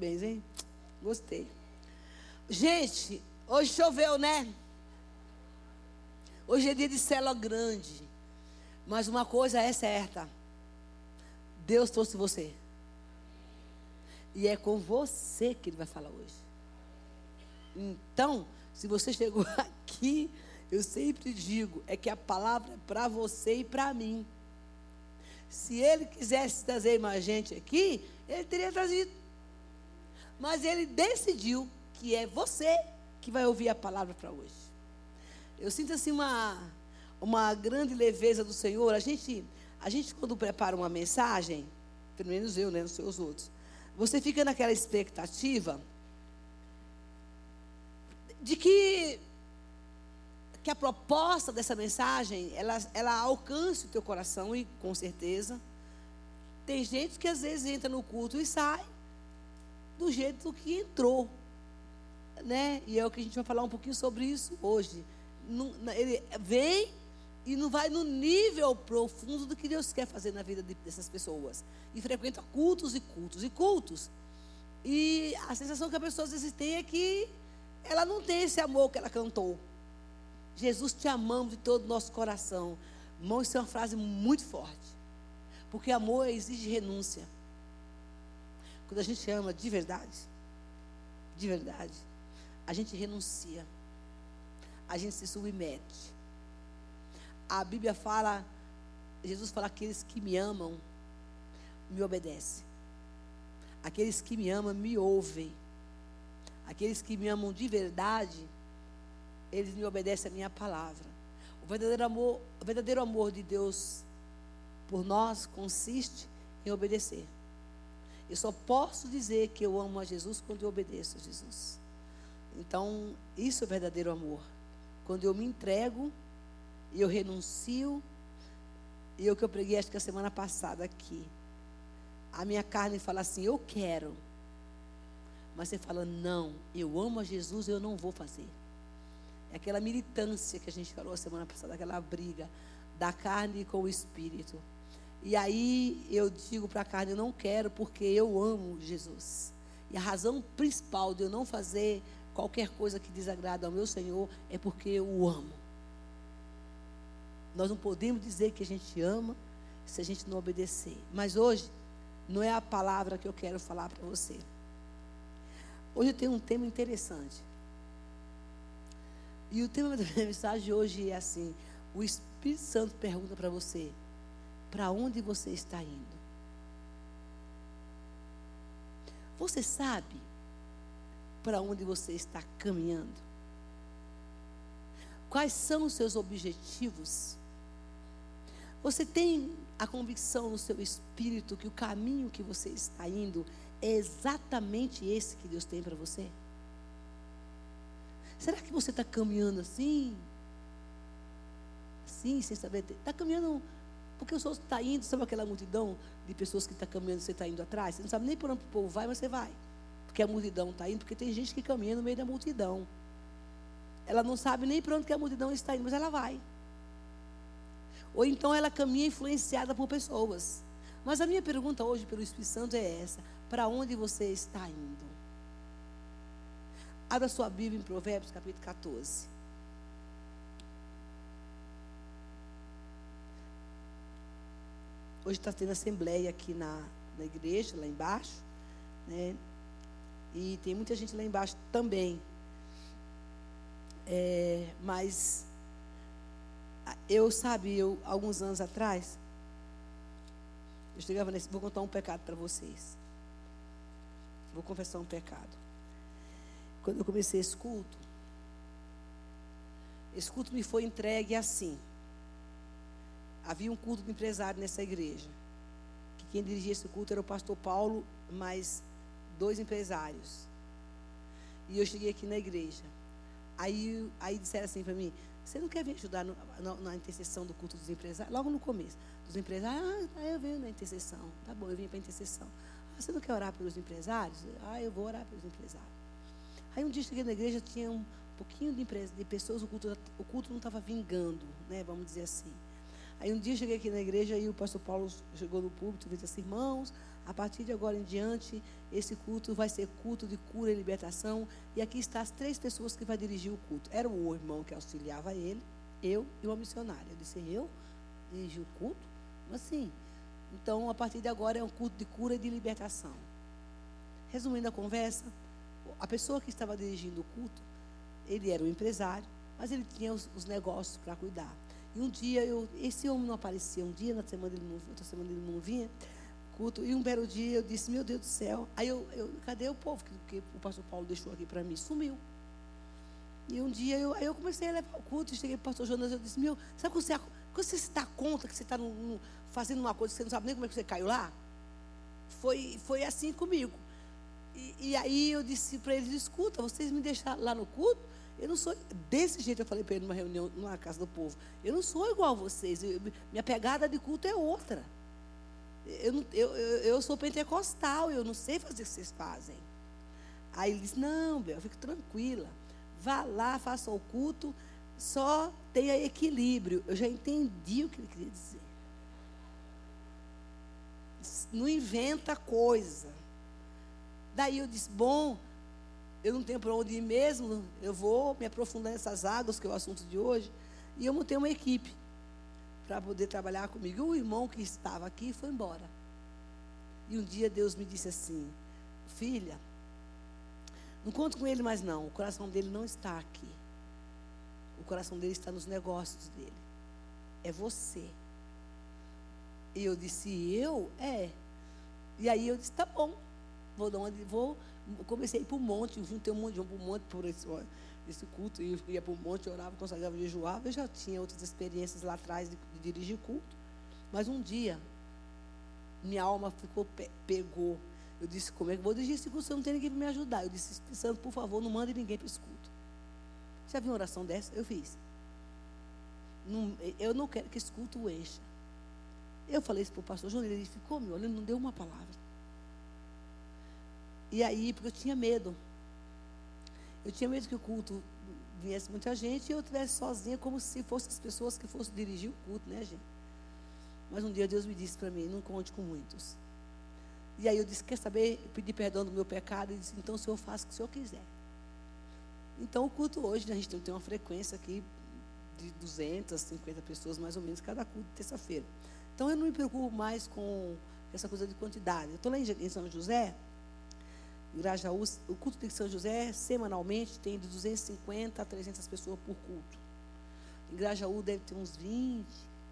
Bem, hein? Gostei. Gente, hoje choveu, né? Hoje é dia de célula grande. Mas uma coisa é certa. Deus trouxe você. E é com você que Ele vai falar hoje. Então, se você chegou aqui, eu sempre digo, é que a palavra é para você e para mim. Se Ele quisesse trazer mais gente aqui, Ele teria trazido. Mas Ele decidiu que é você que vai ouvir a palavra para hoje. Eu sinto assim uma, uma grande leveza do Senhor. A gente, a gente quando prepara uma mensagem, pelo menos eu, né, não sei os outros, você fica naquela expectativa de que que a proposta dessa mensagem ela, ela alcance o teu coração e com certeza tem gente que às vezes entra no culto e sai do jeito que entrou, né? E é o que a gente vai falar um pouquinho sobre isso hoje. Ele vem e não vai no nível profundo do que Deus quer fazer na vida dessas pessoas. E frequenta cultos e cultos e cultos. E a sensação que a pessoa às vezes tem é que ela não tem esse amor que ela cantou. Jesus te amamos de todo o nosso coração. Irmão, isso é uma frase muito forte. Porque amor exige renúncia. Quando a gente ama de verdade, de verdade, a gente renuncia. A gente se submete. A Bíblia fala, Jesus fala: aqueles que me amam, me obedecem. Aqueles que me amam, me ouvem. Aqueles que me amam de verdade, eles me obedecem a minha palavra. O verdadeiro amor, o verdadeiro amor de Deus por nós consiste em obedecer. Eu só posso dizer que eu amo a Jesus quando eu obedeço a Jesus. Então, isso é verdadeiro amor. Quando eu me entrego, e eu renuncio, e é o que eu preguei acho que a semana passada aqui. A minha carne fala assim, eu quero. Mas você fala, não, eu amo a Jesus, eu não vou fazer. É aquela militância que a gente falou a semana passada, aquela briga da carne com o espírito. E aí eu digo para a carne, eu não quero porque eu amo Jesus. E a razão principal de eu não fazer qualquer coisa que desagrada ao meu Senhor é porque eu o amo. Nós não podemos dizer que a gente ama se a gente não obedecer. Mas hoje não é a palavra que eu quero falar para você. Hoje eu tenho um tema interessante. E o tema da minha mensagem hoje é assim: o Espírito Santo pergunta para você: para onde você está indo. Você sabe para onde você está caminhando? Quais são os seus objetivos? Você tem a convicção no seu espírito que o caminho que você está indo é exatamente esse que Deus tem para você? Será que você está caminhando assim? Assim, sem saber? Está caminhando porque o senhor está indo, sabe aquela multidão de pessoas que está caminhando, você está indo atrás? Você não sabe nem por onde o povo vai, mas você vai. Porque a multidão está indo, porque tem gente que caminha no meio da multidão. Ela não sabe nem por onde que a multidão está indo, mas ela vai. Ou então ela caminha influenciada por pessoas. Mas a minha pergunta hoje pelo Espírito Santo é essa: para onde você está indo? Abra sua Bíblia em Provérbios capítulo 14. Hoje está tendo assembleia aqui na, na igreja, lá embaixo. Né? E tem muita gente lá embaixo também. É, mas eu, sabe, eu, alguns anos atrás, eu chegava nesse, vou contar um pecado para vocês. Vou confessar um pecado. Quando eu comecei esse culto, esse culto me foi entregue assim. Havia um culto de empresário nessa igreja. Que quem dirigia esse culto era o pastor Paulo, mais dois empresários. E eu cheguei aqui na igreja. Aí, aí disseram assim para mim: Você não quer vir ajudar no, na, na, intercessão do culto dos empresários? Logo no começo. Dos empresários, ah, eu venho na intercessão. Tá bom, eu vim para intercessão. Ah, você não quer orar pelos empresários? Ah, eu vou orar pelos empresários. Aí um dia cheguei na igreja, tinha um pouquinho de, de pessoas, o culto, o culto não estava vingando, né, vamos dizer assim. Aí um dia cheguei aqui na igreja e o pastor Paulo chegou no púlpito e disse assim, irmãos, a partir de agora em diante, esse culto vai ser culto de cura e libertação. E aqui está as três pessoas que vai dirigir o culto. Era o irmão que auxiliava ele, eu e uma missionária. Eu disse, eu dirigi o culto? Como assim? Então, a partir de agora é um culto de cura e de libertação. Resumindo a conversa, a pessoa que estava dirigindo o culto, ele era um empresário, mas ele tinha os, os negócios para cuidar. E um dia, eu, esse homem não aparecia. Um dia, na semana ele não, outra semana ele não vinha, culto. E um belo dia eu disse, meu Deus do céu. Aí eu, eu cadê o povo que, que o pastor Paulo deixou aqui para mim? Sumiu. E um dia eu, aí eu comecei a levar o culto, cheguei para o pastor Jonas, eu disse, meu, sabe quando você, quando você se dá conta que você está fazendo uma coisa que você não sabe nem como é que você caiu lá? Foi, foi assim comigo. E, e aí eu disse para eles, escuta, vocês me deixaram lá no culto, eu não sou desse jeito, eu falei para ele numa reunião, numa casa do povo. Eu não sou igual a vocês. Eu, minha pegada de culto é outra. Eu, não, eu, eu, eu, sou pentecostal, eu não sei fazer o que vocês fazem. Aí ele disse, não, Bel, fique tranquila. Vá lá, faça o culto, só tenha equilíbrio. Eu já entendi o que ele queria dizer. Não inventa coisa. Daí eu disse, bom, eu não tenho para onde ir mesmo, eu vou me aprofundar nessas águas, que é o assunto de hoje. E eu montei uma equipe para poder trabalhar comigo. O irmão que estava aqui foi embora. E um dia Deus me disse assim: Filha, não conto com ele mais não. O coração dele não está aqui. O coração dele está nos negócios dele. É você. E eu disse: Eu? É. E aí eu disse: Tá bom. Vou onde vou. Comecei a ir para o monte, juntei um monte de um monte por esse esse culto, e ia para o monte, orava, consagrava, jejuava. Eu já tinha outras experiências lá atrás de, de dirigir culto. Mas um dia, minha alma ficou, pegou. Eu disse, como é que vou dirigir esse culto se eu não tenho ninguém para me ajudar? Eu disse, Santo, por favor, não mande ninguém para esse culto. Já viu uma oração dessa? Eu fiz. Não, eu não quero que esse culto encha. Eu falei isso para o pastor João, ele ficou me olhando, não deu uma palavra. E aí, porque eu tinha medo. Eu tinha medo que o culto viesse muita gente e eu estivesse sozinha, como se fossem as pessoas que fossem dirigir o culto, né, gente? Mas um dia Deus me disse para mim: não conte com muitos. E aí eu disse: quer saber? Eu pedi perdão do meu pecado e disse: então o senhor faça o que o senhor quiser. Então o culto hoje, né, a gente tem uma frequência aqui de 250 pessoas mais ou menos cada culto terça-feira. Então eu não me preocupo mais com essa coisa de quantidade. Eu estou lá em São José, Grajaú, o culto de São José, semanalmente, tem de 250 a 300 pessoas por culto. Em Grajaú deve ter uns 20,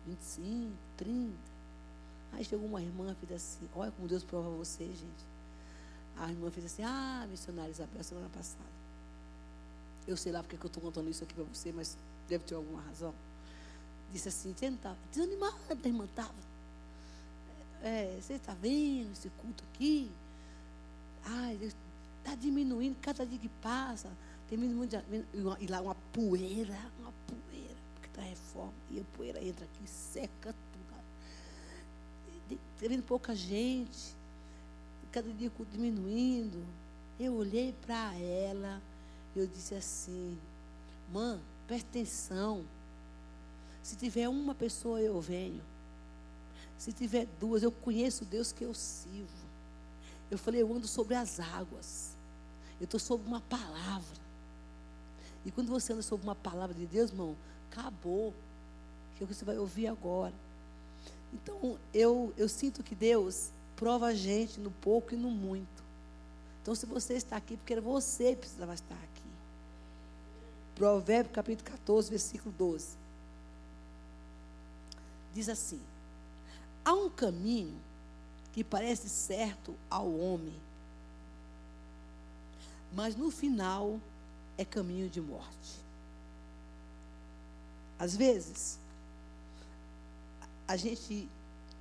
25, 30. Aí chegou uma irmã e fez assim: Olha como Deus prova você, gente. A irmã fez assim: Ah, missionária Isabel, semana passada. Eu sei lá porque eu estou contando isso aqui para você, mas deve ter alguma razão. Disse assim: Você não estava desanimada, a irmã estava. É, você está vendo esse culto aqui? Ai, está diminuindo cada dia que passa. Tem muito, e lá uma poeira, uma poeira, porque está reforma. E a poeira entra aqui, seca tudo. Está vindo pouca gente, cada dia diminuindo. Eu olhei para ela, eu disse assim, mãe, presta atenção. Se tiver uma pessoa, eu venho. Se tiver duas, eu conheço o Deus que eu sirvo. Eu falei, eu ando sobre as águas. Eu estou sobre uma palavra. E quando você anda sobre uma palavra de Deus, irmão, acabou. Que é o que você vai ouvir agora. Então, eu, eu sinto que Deus prova a gente no pouco e no muito. Então, se você está aqui, porque você precisava estar aqui. Provérbio capítulo 14, versículo 12. Diz assim: Há um caminho que parece certo ao homem, mas no final é caminho de morte. Às vezes, a gente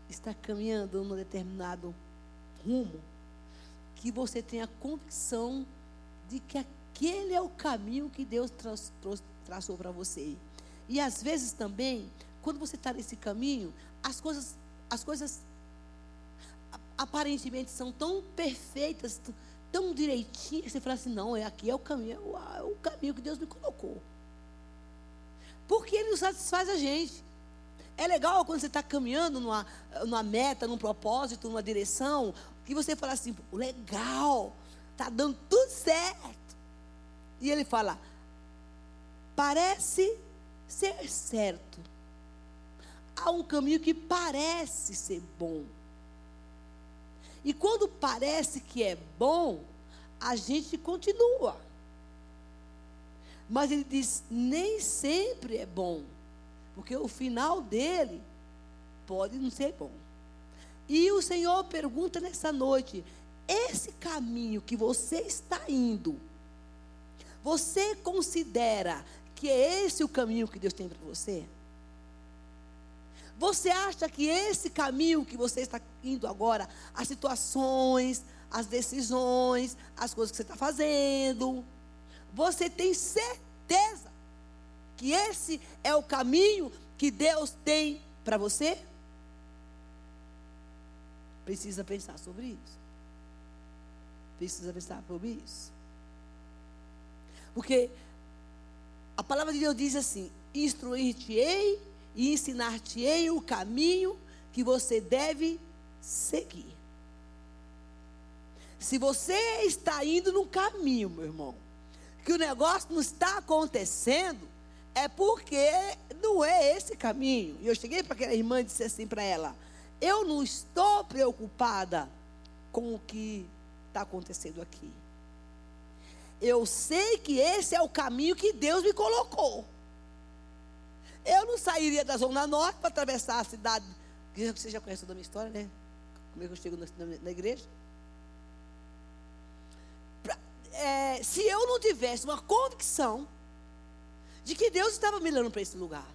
está caminhando num determinado rumo que você tem a convicção de que aquele é o caminho que Deus traçou para você. E às vezes também, quando você está nesse caminho, as coisas, as coisas aparentemente são tão perfeitas, tão direitinhas, você fala assim, não, é aqui é o caminho, é o caminho que Deus me colocou. Porque Ele não satisfaz a gente. É legal quando você está caminhando numa, numa meta, num propósito, numa direção, que você fala assim, legal, está dando tudo certo. E ele fala, parece ser certo. Há um caminho que parece ser bom. E quando parece que é bom, a gente continua. Mas ele diz: nem sempre é bom, porque o final dele pode não ser bom. E o Senhor pergunta nessa noite: esse caminho que você está indo, você considera que é esse o caminho que Deus tem para você? Você acha que esse caminho que você está indo agora, as situações, as decisões, as coisas que você está fazendo, você tem certeza que esse é o caminho que Deus tem para você? Precisa pensar sobre isso. Precisa pensar sobre isso. Porque a palavra de Deus diz assim: instruir-te-ei e ensinar-te-ei o caminho que você deve seguir. Se você está indo no caminho, meu irmão, que o negócio não está acontecendo, é porque não é esse caminho. E eu cheguei para aquela irmã e disse assim para ela: Eu não estou preocupada com o que está acontecendo aqui. Eu sei que esse é o caminho que Deus me colocou. Eu não sairia da Zona Norte para atravessar a cidade. Você já conhece toda a minha história, né? Como é que eu chego na, na igreja? Pra, é, se eu não tivesse uma convicção de que Deus estava me levando para esse lugar.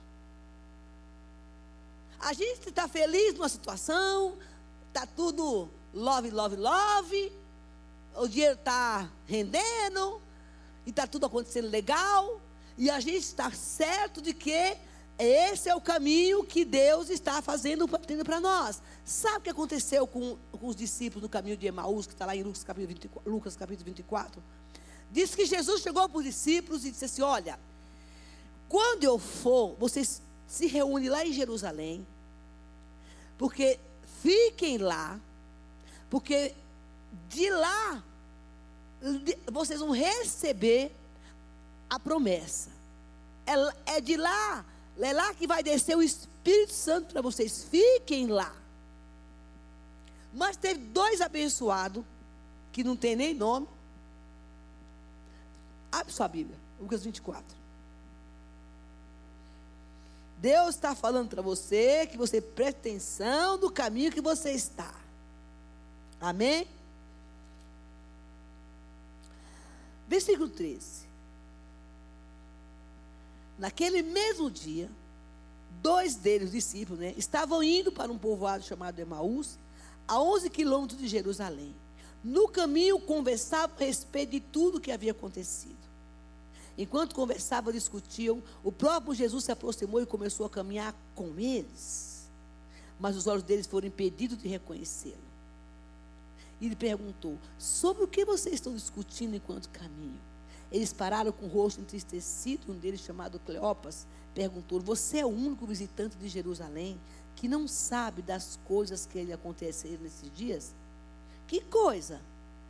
A gente está feliz numa situação, está tudo love, love, love, o dinheiro está rendendo, e está tudo acontecendo legal, e a gente está certo de que esse é o caminho que Deus está fazendo para nós. Sabe o que aconteceu com, com, os discípulos no caminho de Emaús, que está lá em Lucas capítulo, 24, Lucas capítulo 24? Diz que Jesus chegou para os discípulos e disse assim: Olha, quando eu for, vocês se reúnem lá em Jerusalém, porque fiquem lá, porque de lá vocês vão receber a promessa. É, é de lá é lá que vai descer o Espírito Santo para vocês. Fiquem lá. Mas teve dois abençoados, que não tem nem nome. Abre sua Bíblia, Lucas 24. Deus está falando para você que você preste atenção no caminho que você está. Amém? Versículo 13. Naquele mesmo dia, dois deles, discípulos, né, estavam indo para um povoado chamado Emaús, a 11 quilômetros de Jerusalém. No caminho, conversavam a respeito de tudo o que havia acontecido. Enquanto conversavam, discutiam, o próprio Jesus se aproximou e começou a caminhar com eles. Mas os olhos deles foram impedidos de reconhecê-lo. E ele perguntou: Sobre o que vocês estão discutindo enquanto caminham? Eles pararam com o rosto entristecido. Um deles, chamado Cleopas, perguntou: Você é o único visitante de Jerusalém que não sabe das coisas que lhe aconteceram nesses dias? Que coisa?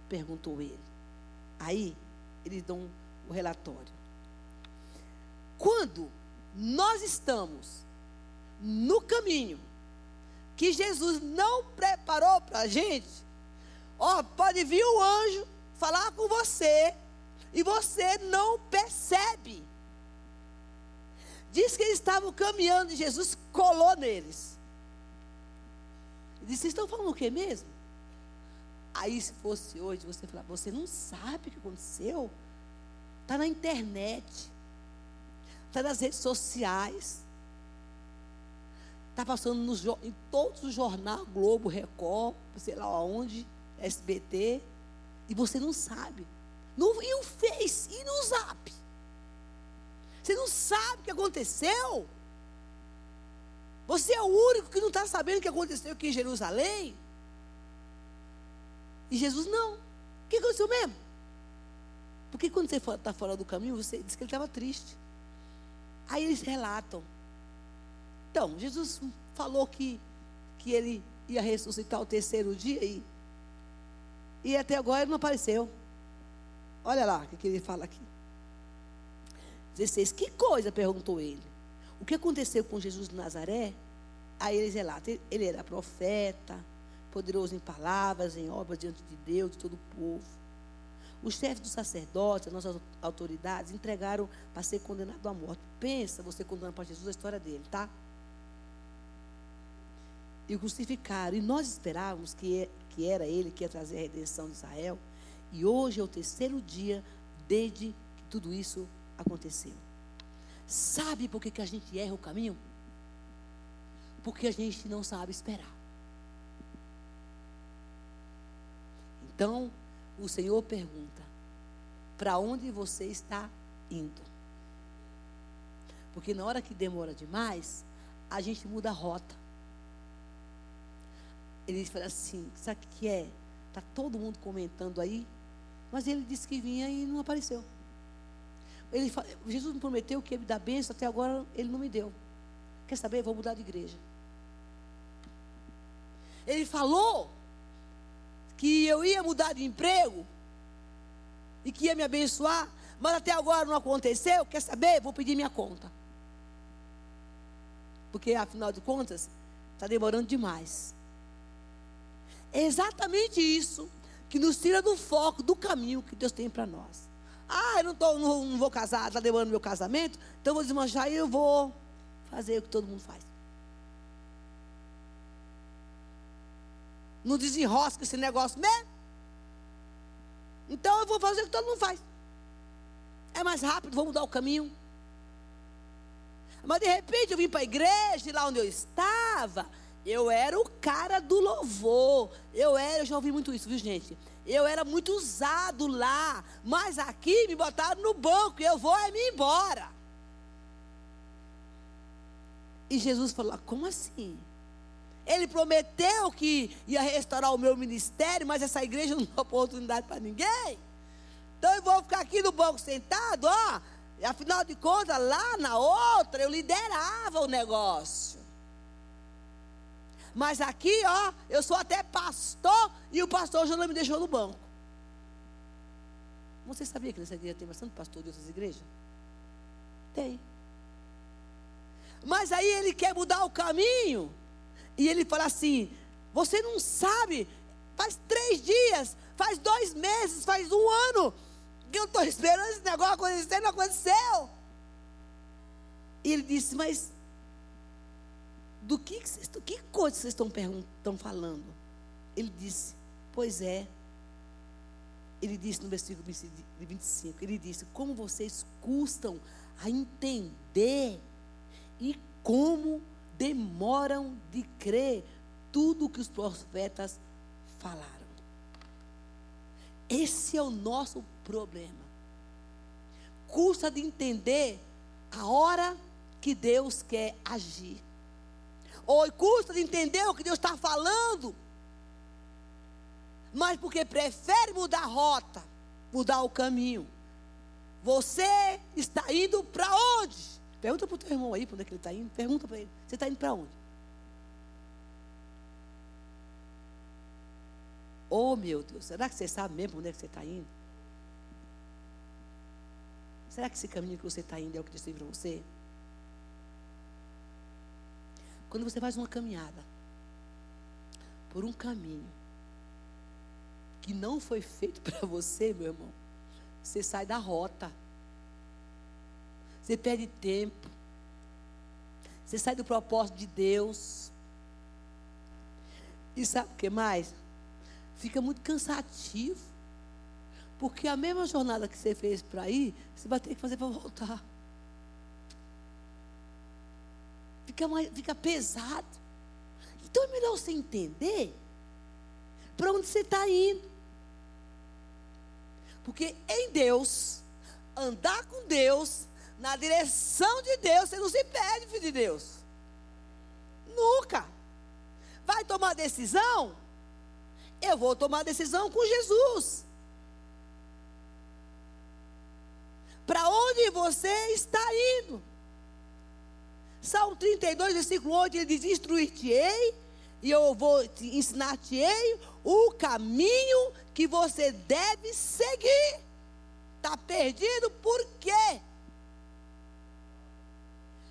perguntou ele. Aí, eles dão o relatório. Quando nós estamos no caminho que Jesus não preparou para a gente, ó, pode vir o anjo falar com você e você não percebe. Diz que eles estavam caminhando e Jesus colou neles. E disse: Vocês estão falando o que mesmo? Aí, se fosse hoje, você falar: Você não sabe o que aconteceu? Está na internet, está nas redes sociais, está passando nos, em todos os jornais Globo, Record, sei lá onde, SBT, e você não sabe. No, e o Face, e no Zap. Você não sabe o que aconteceu? Você é o único que não está sabendo o que aconteceu aqui em Jerusalém? E Jesus não. O que aconteceu mesmo? Porque quando você está fora do caminho, você diz que ele estava triste. Aí eles relatam Então, Jesus falou que, que ele ia ressuscitar o terceiro dia e, e até agora ele não apareceu. Olha lá o que ele fala aqui. 16. Que coisa? perguntou ele. O que aconteceu com Jesus de Nazaré? Aí eles relatam. Ele era profeta, poderoso em palavras, em obras diante de Deus, de todo o povo. Os chefes dos sacerdotes, as nossas autoridades, entregaram para ser condenado à morte. Pensa você condenando para Jesus a história dele, tá? E o crucificaram. E nós esperávamos que, que era ele que ia trazer a redenção de Israel. E hoje é o terceiro dia desde que tudo isso aconteceu. Sabe por que, que a gente erra o caminho? Porque a gente não sabe esperar. Então, o Senhor pergunta: para onde você está indo? Porque na hora que demora demais, a gente muda a rota. Ele fala assim: sabe o que é? Está todo mundo comentando aí, mas ele disse que vinha e não apareceu. Ele, Jesus me prometeu que ia me dar bênção, até agora ele não me deu. Quer saber? Vou mudar de igreja. Ele falou que eu ia mudar de emprego e que ia me abençoar, mas até agora não aconteceu. Quer saber? Vou pedir minha conta. Porque afinal de contas, está demorando demais. É exatamente isso que nos tira do foco, do caminho que Deus tem para nós. Ah, eu não, tô, não, não vou casar, está demorando meu casamento, então eu vou desmanchar e eu vou fazer o que todo mundo faz. Não desenrosca esse negócio mesmo. Então eu vou fazer o que todo mundo faz. É mais rápido, vou mudar o caminho. Mas de repente eu vim para a igreja, lá onde eu estava, eu era o cara do louvor. Eu era, eu já ouvi muito isso, viu gente? Eu era muito usado lá. Mas aqui me botaram no banco e eu vou é me embora. E Jesus falou: como assim? Ele prometeu que ia restaurar o meu ministério, mas essa igreja não dá oportunidade para ninguém. Então eu vou ficar aqui no banco sentado, ó. Afinal de contas, lá na outra, eu liderava o negócio. Mas aqui, ó, eu sou até pastor e o pastor já não me deixou no banco. Você sabia que nessa igreja tem bastante pastor de outras igrejas? Tem. Mas aí ele quer mudar o caminho e ele fala assim: Você não sabe, faz três dias, faz dois meses, faz um ano, que eu estou esperando esse negócio acontecer, não aconteceu. E ele disse: Mas do que, que, coisa vocês estão, estão falando? Ele disse: Pois é. Ele disse no versículo 25: Ele disse: Como vocês custam a entender e como demoram de crer tudo o que os profetas falaram. Esse é o nosso problema. Custa de entender a hora que Deus quer agir. Ou custa de entender o que Deus está falando. Mas porque prefere mudar a rota, mudar o caminho. Você está indo para onde? Pergunta para o teu irmão aí para onde é que ele está indo. Pergunta para ele. Você está indo para onde? Oh meu Deus, será que você sabe mesmo onde é que você está indo? Será que esse caminho que você está indo é o que Deus tem para você? Quando você faz uma caminhada por um caminho que não foi feito para você, meu irmão, você sai da rota. Você perde tempo. Você sai do propósito de Deus. E sabe o que mais? Fica muito cansativo. Porque a mesma jornada que você fez para ir, você vai ter que fazer para voltar. Fica, mais, fica pesado. Então é melhor você entender para onde você está indo. Porque em Deus, andar com Deus, na direção de Deus, você não se perde, filho de Deus. Nunca. Vai tomar decisão? Eu vou tomar decisão com Jesus. Para onde você está indo? Salmo 32, versículo 8, ele diz: Instruir-te-ei, e eu vou te ensinar-te-ei o caminho que você deve seguir. Está perdido por quê?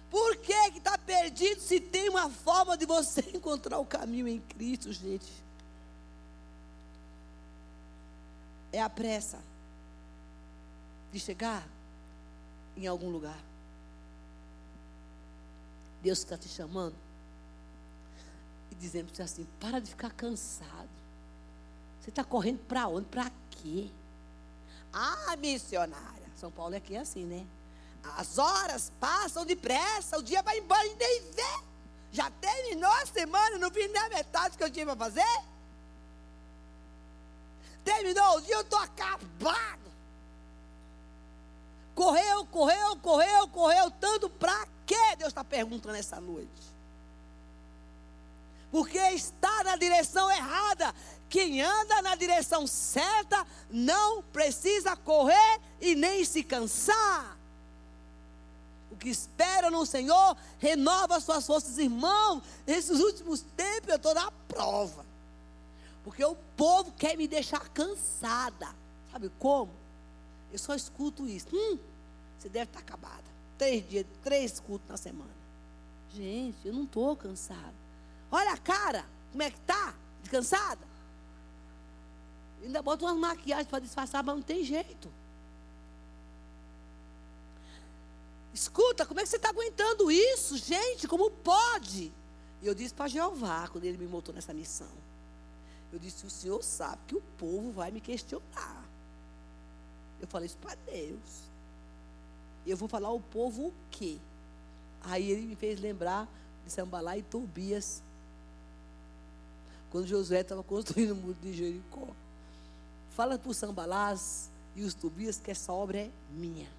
Por que está perdido se tem uma forma de você encontrar o caminho em Cristo, gente? É a pressa de chegar em algum lugar. Deus está te chamando e dizendo para você assim: para de ficar cansado. Você está correndo para onde? Para quê? Ah, missionária. São Paulo é aqui assim, né? As horas passam depressa, o dia vai embora e nem vê. Já terminou a semana, não vi nem a metade que eu tinha para fazer. Terminou o dia, eu estou acabado. Correu, correu, correu, correu, tanto para quê? Deus está perguntando essa noite. Porque está na direção errada. Quem anda na direção certa não precisa correr e nem se cansar. O que espera no Senhor renova suas forças, irmão. Nesses últimos tempos eu estou na prova. Porque o povo quer me deixar cansada. Sabe como? Eu só escuto isso. Hum, você deve estar acabada. Três dias, três cultos na semana. Gente, eu não estou cansada. Olha a cara, como é que tá? Descansada? Ainda bota umas maquiagens para disfarçar, mas não tem jeito. Escuta, como é que você está aguentando isso, gente? Como pode? E eu disse para Jeová, quando ele me montou nessa missão. Eu disse: O senhor sabe que o povo vai me questionar. Eu falei isso para Deus. Eu vou falar ao povo o quê? Aí ele me fez lembrar de Sambalá e Tobias. Quando Josué estava construindo o muro de Jericó. Fala para os Sambalás e os Tobias que essa obra é minha.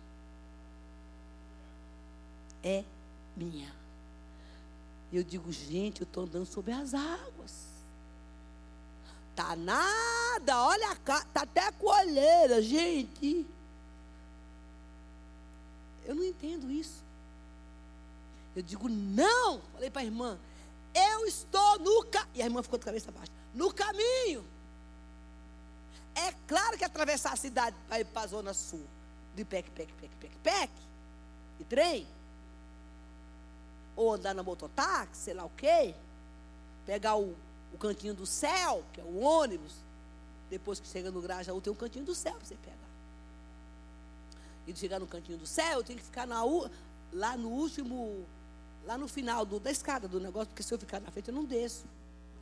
É minha. Eu digo, gente, eu estou andando sobre as águas. Tá nada, olha, tá até a colheira, gente. Entendo isso. Eu digo, não. Falei para a irmã, eu estou no caminho. E a irmã ficou de cabeça baixa. No caminho. É claro que atravessar a cidade para ir para a zona sul, de pec, pec, pec, pec, pec, de trem, ou andar na mototáxi, sei lá o quê, pegar o o cantinho do céu, que é o ônibus. Depois que chega no Grajaú, tem um cantinho do céu para você pegar. E chegar no cantinho do céu, eu tenho que ficar na, lá no último, lá no final do, da escada do negócio, porque se eu ficar na frente, eu não desço.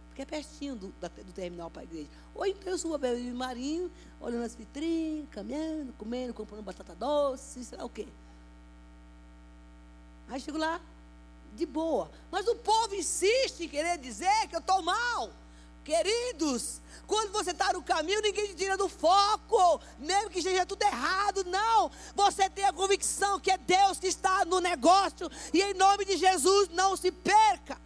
Porque é pertinho do, da, do terminal para a igreja. Ou então eu subo a beira marinho, olhando as vitrines, caminhando, comendo, comprando batata doce, sei lá o quê. Aí chego lá, de boa. Mas o povo insiste em querer dizer que eu estou mal. Queridos, quando você está no caminho, ninguém te tira do foco, mesmo que esteja tudo errado, não. Você tem a convicção que é Deus que está no negócio, e em nome de Jesus, não se perca.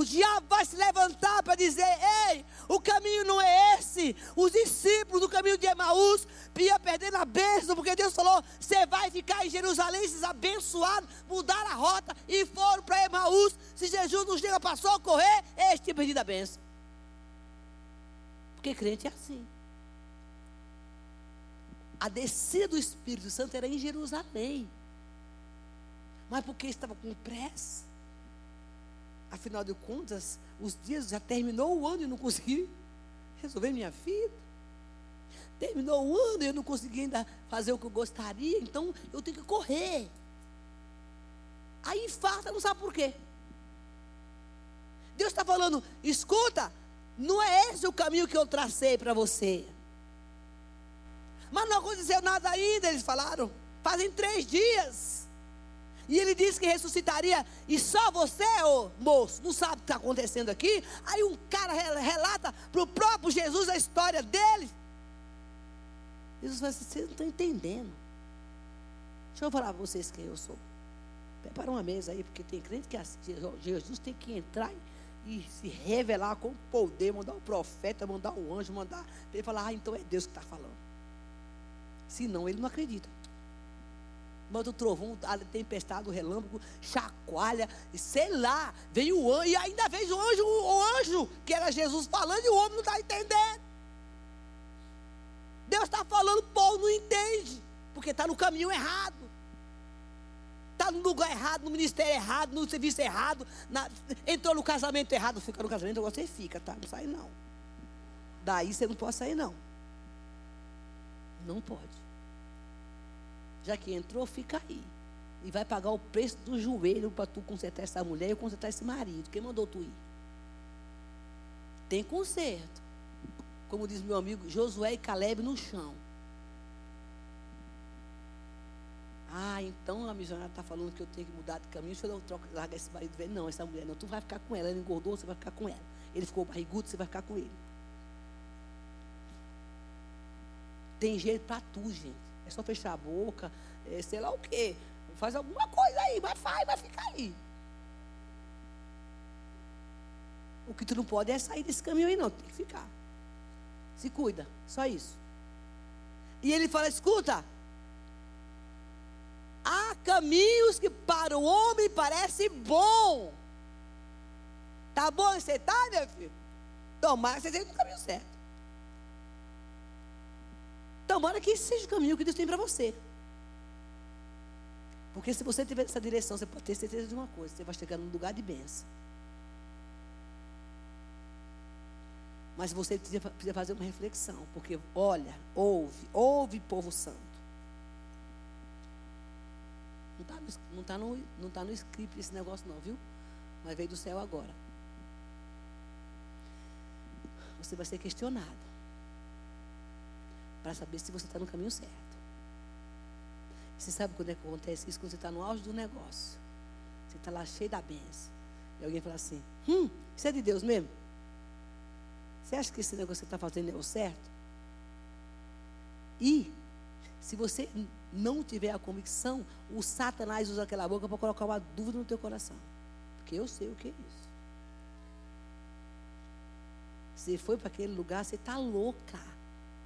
O diabo vai se levantar para dizer: ei, o caminho não é esse. Os discípulos do caminho de Emaús iam perdendo a bênção, porque Deus falou: você vai ficar em Jerusalém, vocês abençoados, mudaram a rota e foram para Emaús. Se Jesus não chega para socorrer, este tinha perdido a bênção. Porque crente é assim. A descida do Espírito Santo era em Jerusalém. Mas porque estava com pressa Afinal de contas, os dias já terminou o ano e não consegui resolver minha vida. Terminou o ano e eu não consegui ainda fazer o que eu gostaria, então eu tenho que correr. Aí infarta, não sabe por quê. Deus está falando, escuta, não é esse o caminho que eu tracei para você. Mas não aconteceu nada ainda, eles falaram. Fazem três dias. E ele disse que ressuscitaria. E só você, ô moço, não sabe o que está acontecendo aqui. Aí um cara relata para o próprio Jesus a história dele. Jesus fala assim: vocês não estão entendendo. Deixa eu falar para vocês quem eu sou. Prepara uma mesa aí, porque tem crente que Jesus tem que entrar e se revelar com poder, mandar o profeta, mandar o anjo, mandar. Ele falar, ah, então é Deus que está falando. Senão ele não acredita. Manda o trovão, a tempestade, o relâmpago, chacoalha, e sei lá, veio o anjo, e ainda veio o anjo, o anjo, que era Jesus falando, e o homem não está entendendo. Deus está falando, o povo não entende, porque está no caminho errado. Está no lugar errado, no ministério errado, no serviço errado, na, entrou no casamento errado, fica no casamento, você fica, tá? Não sai não. Daí você não pode sair, não. Não pode. Já que entrou, fica aí. E vai pagar o preço do joelho para tu consertar essa mulher e consertar esse marido. Quem mandou tu ir? Tem conserto. Como diz meu amigo, Josué e Caleb no chão. Ah, então a missionária está falando que eu tenho que mudar de caminho. Deixa eu troco, largar esse marido velho. Não, essa mulher não. Tu vai ficar com ela. Ela engordou, você vai ficar com ela. Ele ficou barrigudo, você vai ficar com ele. Tem jeito para tu, gente. É só fechar a boca, é, sei lá o quê. Faz alguma coisa aí, mas faz, vai ficar aí. O que tu não pode é sair desse caminho aí, não. Tem que ficar. Se cuida, só isso. E ele fala: escuta. Há caminhos que para o homem parece bom. Tá bom você tá, meu filho? Tomara que você esteja no caminho certo. Tomara que esse seja o caminho que Deus tem para você. Porque se você tiver essa direção, você pode ter certeza de uma coisa: você vai chegar num lugar de bênção. Mas você precisa, fazer uma reflexão. Porque, olha, ouve, ouve, povo santo. Não está não tá no, não tá no script esse negócio, não, viu? Mas veio do céu agora. Você vai ser questionado para saber se você está no caminho certo. Você sabe quando é que acontece isso? Quando você está no auge do negócio. Você está lá cheio da benção. E alguém fala assim: Hum, isso é de Deus mesmo? Você acha que esse negócio que você está fazendo é o certo? E, se você não tiver a convicção, o Satanás usa aquela boca para colocar uma dúvida no teu coração. Porque eu sei o que é isso. Você foi para aquele lugar, você está louca.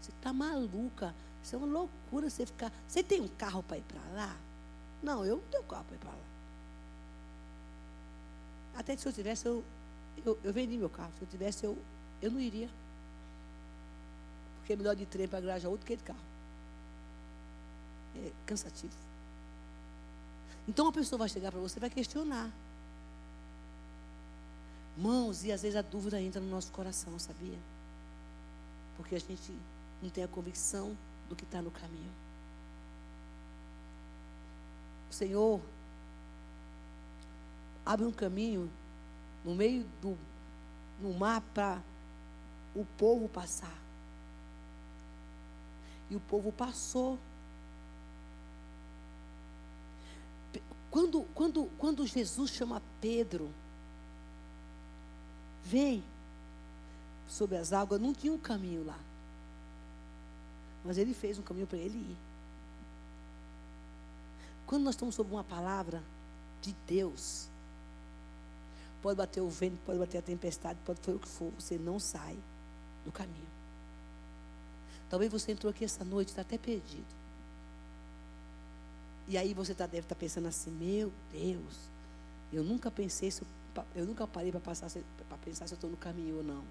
Você está maluca. Isso é uma loucura você ficar. Você tem um carro para ir para lá? Não, eu não tenho carro para ir para lá. Até se eu tivesse, eu, eu, eu vendi meu carro. Se eu tivesse, eu, eu não iria. Porque é melhor de trem para Grajaú do que de carro. É cansativo. Então a pessoa vai chegar para você e vai questionar. Mãos, e às vezes a dúvida entra no nosso coração, sabia? Porque a gente não tem a convicção do que está no caminho. O Senhor abre um caminho no meio do no mar para o povo passar. E o povo passou. Quando, quando, quando Jesus chama Pedro, vem sobre as águas, não tinha um caminho lá. Mas ele fez um caminho para ele ir. Quando nós estamos sob uma palavra de Deus, pode bater o vento, pode bater a tempestade, pode ser o que for, você não sai do caminho. Talvez você entrou aqui essa noite, está até perdido. E aí você tá, deve estar tá pensando assim, meu Deus, eu nunca pensei, se, eu nunca parei para pensar se eu estou no caminho ou não.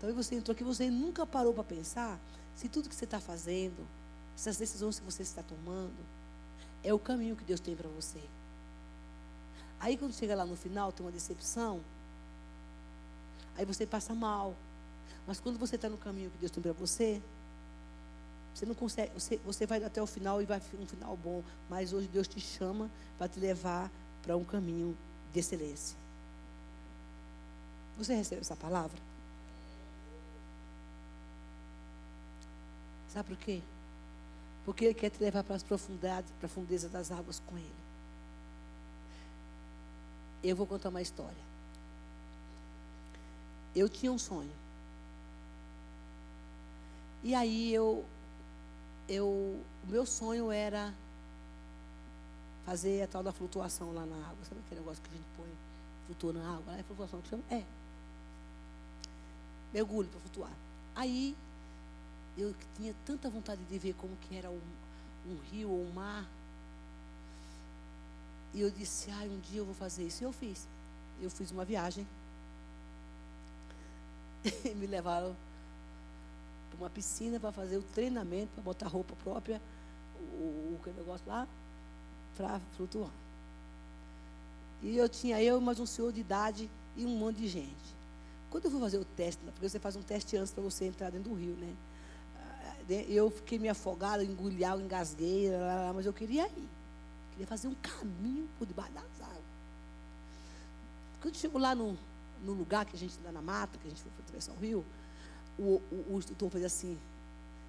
Talvez você entrou aqui, você nunca parou para pensar se tudo que você está fazendo, essas decisões que você está tomando, é o caminho que Deus tem para você. Aí quando chega lá no final, tem uma decepção, aí você passa mal. Mas quando você está no caminho que Deus tem para você, você não consegue, você, você vai até o final e vai um final bom. Mas hoje Deus te chama para te levar para um caminho de excelência. Você recebe essa palavra? Sabe por quê? Porque Ele quer te levar para as profundidades, para a profundeza das águas com Ele. Eu vou contar uma história. Eu tinha um sonho. E aí eu, eu, o meu sonho era fazer a tal da flutuação lá na água. Sabe aquele negócio que a gente põe, flutua na água? É flutuação que chama? É. Mergulho para flutuar. Aí eu tinha tanta vontade de ver como que era o, um rio ou um mar. E eu disse, ai, um dia eu vou fazer isso. E eu fiz. Eu fiz uma viagem. Me levaram para uma piscina para fazer o treinamento, para botar roupa própria, o, o, o negócio lá, para flutuar. E eu tinha eu mais um senhor de idade e um monte de gente. Quando eu fui fazer o teste, porque você faz um teste antes para você entrar dentro do rio, né? Ah, eu fiquei me afogada, engoli engasguei, mas eu queria ir. Queria fazer um caminho por debaixo das águas. Quando chegou lá no, no lugar que a gente, lá na mata, que a gente foi atravessar o rio, o, o, o instrutor fez assim.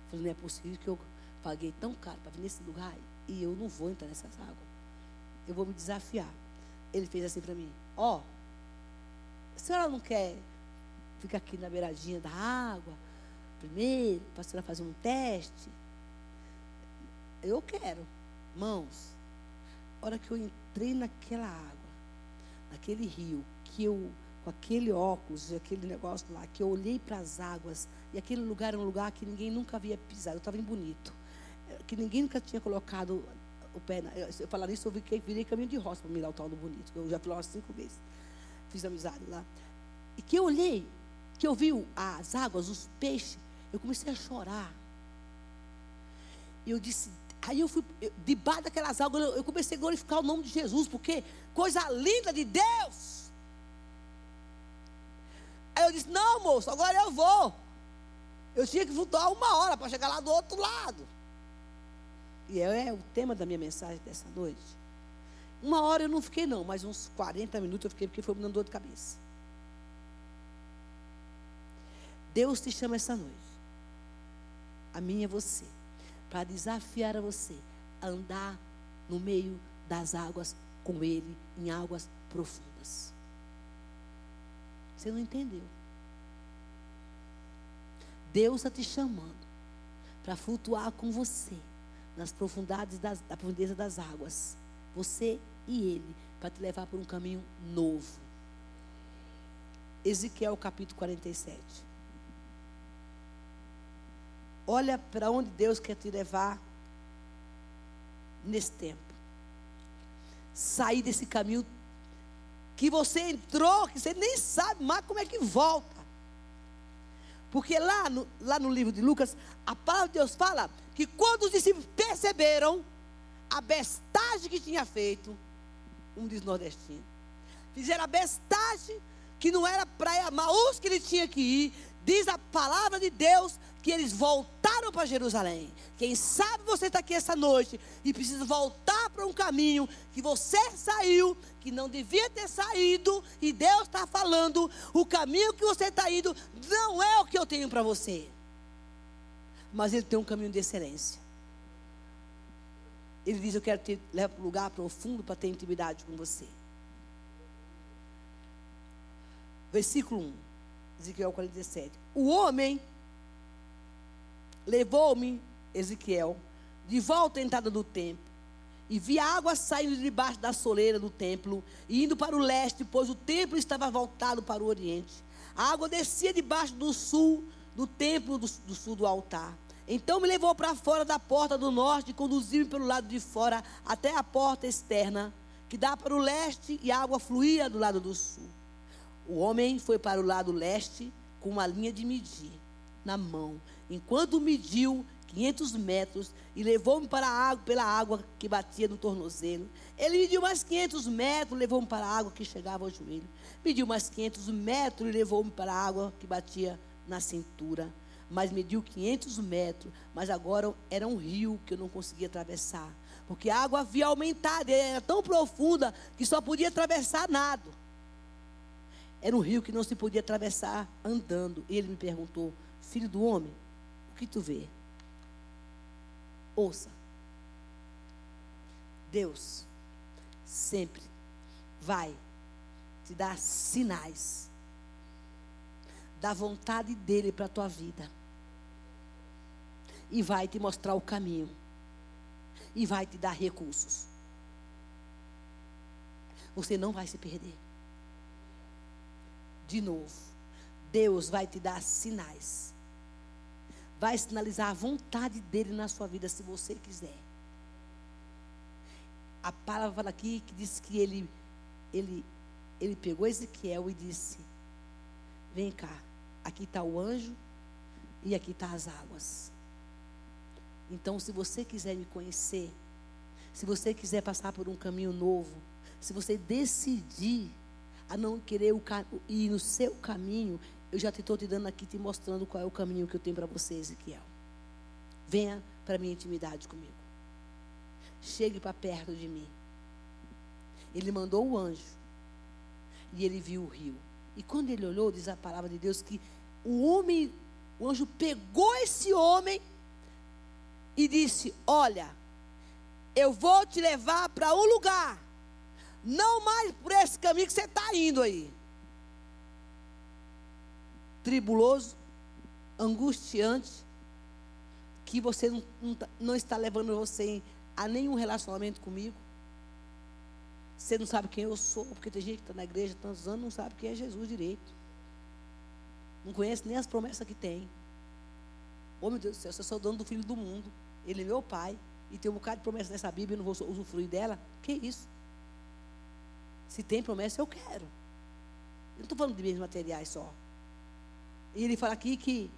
Falei, não é possível que eu paguei tão caro para vir nesse lugar e eu não vou entrar nessas águas. Eu vou me desafiar. Ele fez assim para mim, ó, oh, a senhora não quer ficar aqui na beiradinha da água primeiro, a senhora fazer um teste? Eu quero. Mãos, a hora que eu entrei naquela água, naquele rio, que eu, com aquele óculos, aquele negócio lá, que eu olhei para as águas, e aquele lugar era um lugar que ninguém nunca havia pisado, eu estava em bonito, eh, que ninguém nunca tinha colocado o pé. Na, eu falar isso, eu virei, virei caminho de roça para mirar o tal do bonito, eu já fui lá umas cinco vezes, fiz amizade lá. E que eu olhei, que eu vi as águas, os peixes, eu comecei a chorar. E eu disse, Aí eu fui, eu, debaixo daquelas águas, eu, eu comecei a glorificar o nome de Jesus, porque coisa linda de Deus. Aí eu disse: Não, moço, agora eu vou. Eu tinha que flutuar uma hora para chegar lá do outro lado. E é, é o tema da minha mensagem dessa noite. Uma hora eu não fiquei, não, mas uns 40 minutos eu fiquei, porque foi me dando dor de cabeça. Deus te chama essa noite. A minha é você para desafiar a você a andar no meio das águas com Ele, em águas profundas. Você não entendeu? Deus está te chamando para flutuar com você nas profundidades das, da profundeza das águas. Você e Ele, para te levar por um caminho novo. Ezequiel capítulo 47. Olha para onde Deus quer te levar nesse tempo. Sair desse caminho que você entrou, que você nem sabe mais como é que volta. Porque lá no, lá no livro de Lucas, a palavra de Deus fala que quando os discípulos perceberam a bestagem que tinha feito, um diz nordestino, fizeram a bestagem que não era para Maús que ele tinha que ir, diz a palavra de Deus que eles voltaram para Jerusalém. Quem sabe você está aqui essa noite e precisa voltar para um caminho que você saiu, que não devia ter saído, e Deus está falando: o caminho que você está indo não é o que eu tenho para você, mas Ele tem um caminho de excelência. Ele diz: Eu quero te levar para um lugar profundo para ter intimidade com você. Versículo 1, Ezequiel 47. O homem levou-me, Ezequiel, de volta à entrada do templo. E vi água saindo de debaixo da soleira do templo e indo para o leste, pois o templo estava voltado para o oriente. A água descia debaixo do sul do templo do, do sul do altar. Então me levou para fora da porta do norte e conduziu-me pelo lado de fora até a porta externa, que dá para o leste, e a água fluía do lado do sul. O homem foi para o lado leste com uma linha de medir na mão enquanto mediu 500 metros e levou-me para a água, pela água que batia no tornozelo. Ele mediu mais 500 metros, levou-me para a água que chegava ao joelho. Mediu mais 500 metros e levou-me para a água que batia na cintura. Mas mediu 500 metros, mas agora era um rio que eu não conseguia atravessar. Porque a água havia aumentado, era tão profunda que só podia atravessar nado. Era um rio que não se podia atravessar andando. E ele me perguntou: Filho do homem, que tu vê. Ouça. Deus sempre vai te dar sinais da vontade dele para a tua vida. E vai te mostrar o caminho. E vai te dar recursos. Você não vai se perder. De novo, Deus vai te dar sinais vai sinalizar a vontade dele na sua vida, se você quiser. a palavra aqui que diz que ele, ele, ele pegou Ezequiel e disse: Vem cá, aqui está o anjo e aqui está as águas. Então, se você quiser me conhecer, se você quiser passar por um caminho novo, se você decidir a não querer ir no seu caminho, eu já estou te dando aqui, te mostrando qual é o caminho que eu tenho para você, Ezequiel. Venha para a minha intimidade comigo. Chegue para perto de mim. Ele mandou o anjo. E ele viu o rio. E quando ele olhou, diz a palavra de Deus que o homem, o anjo pegou esse homem e disse: Olha, eu vou te levar para um lugar, não mais por esse caminho que você está indo aí. Tribuloso, angustiante, que você não, não, tá, não está levando você a nenhum relacionamento comigo. Você não sabe quem eu sou, porque tem gente que está na igreja tantos anos não sabe quem é Jesus direito. Não conhece nem as promessas que tem. Oh, meu Deus do céu, eu sou dono do filho do mundo. Ele é meu pai. E tem um bocado de promessa nessa Bíblia, eu não vou usufruir dela. Que isso? Se tem promessa, eu quero. Eu não estou falando de bens materiais só. E ele fala aqui que,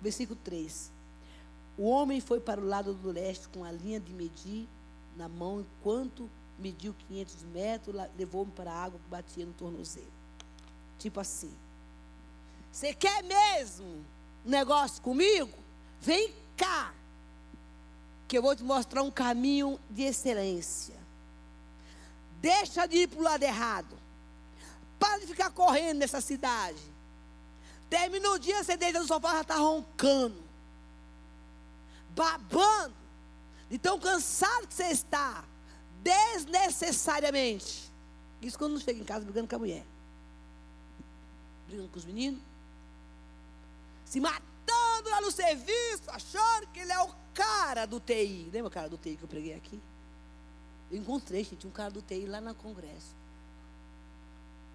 versículo 3: O homem foi para o lado do leste com a linha de medir na mão, enquanto mediu 500 metros, levou-me para a água que batia no tornozelo. Tipo assim: Você quer mesmo um negócio comigo? Vem cá, que eu vou te mostrar um caminho de excelência. Deixa de ir para o lado errado. Para de ficar correndo nessa cidade. Termina o dia, você deita no sofá, já está roncando. Babando. De tão cansado que você está. Desnecessariamente. Isso quando não chega em casa brigando com a mulher. Brigando com os meninos. Se matando lá no serviço, achando que ele é o cara do TI. Lembra o cara do TI que eu preguei aqui? Eu encontrei, gente, um cara do TI lá no congresso.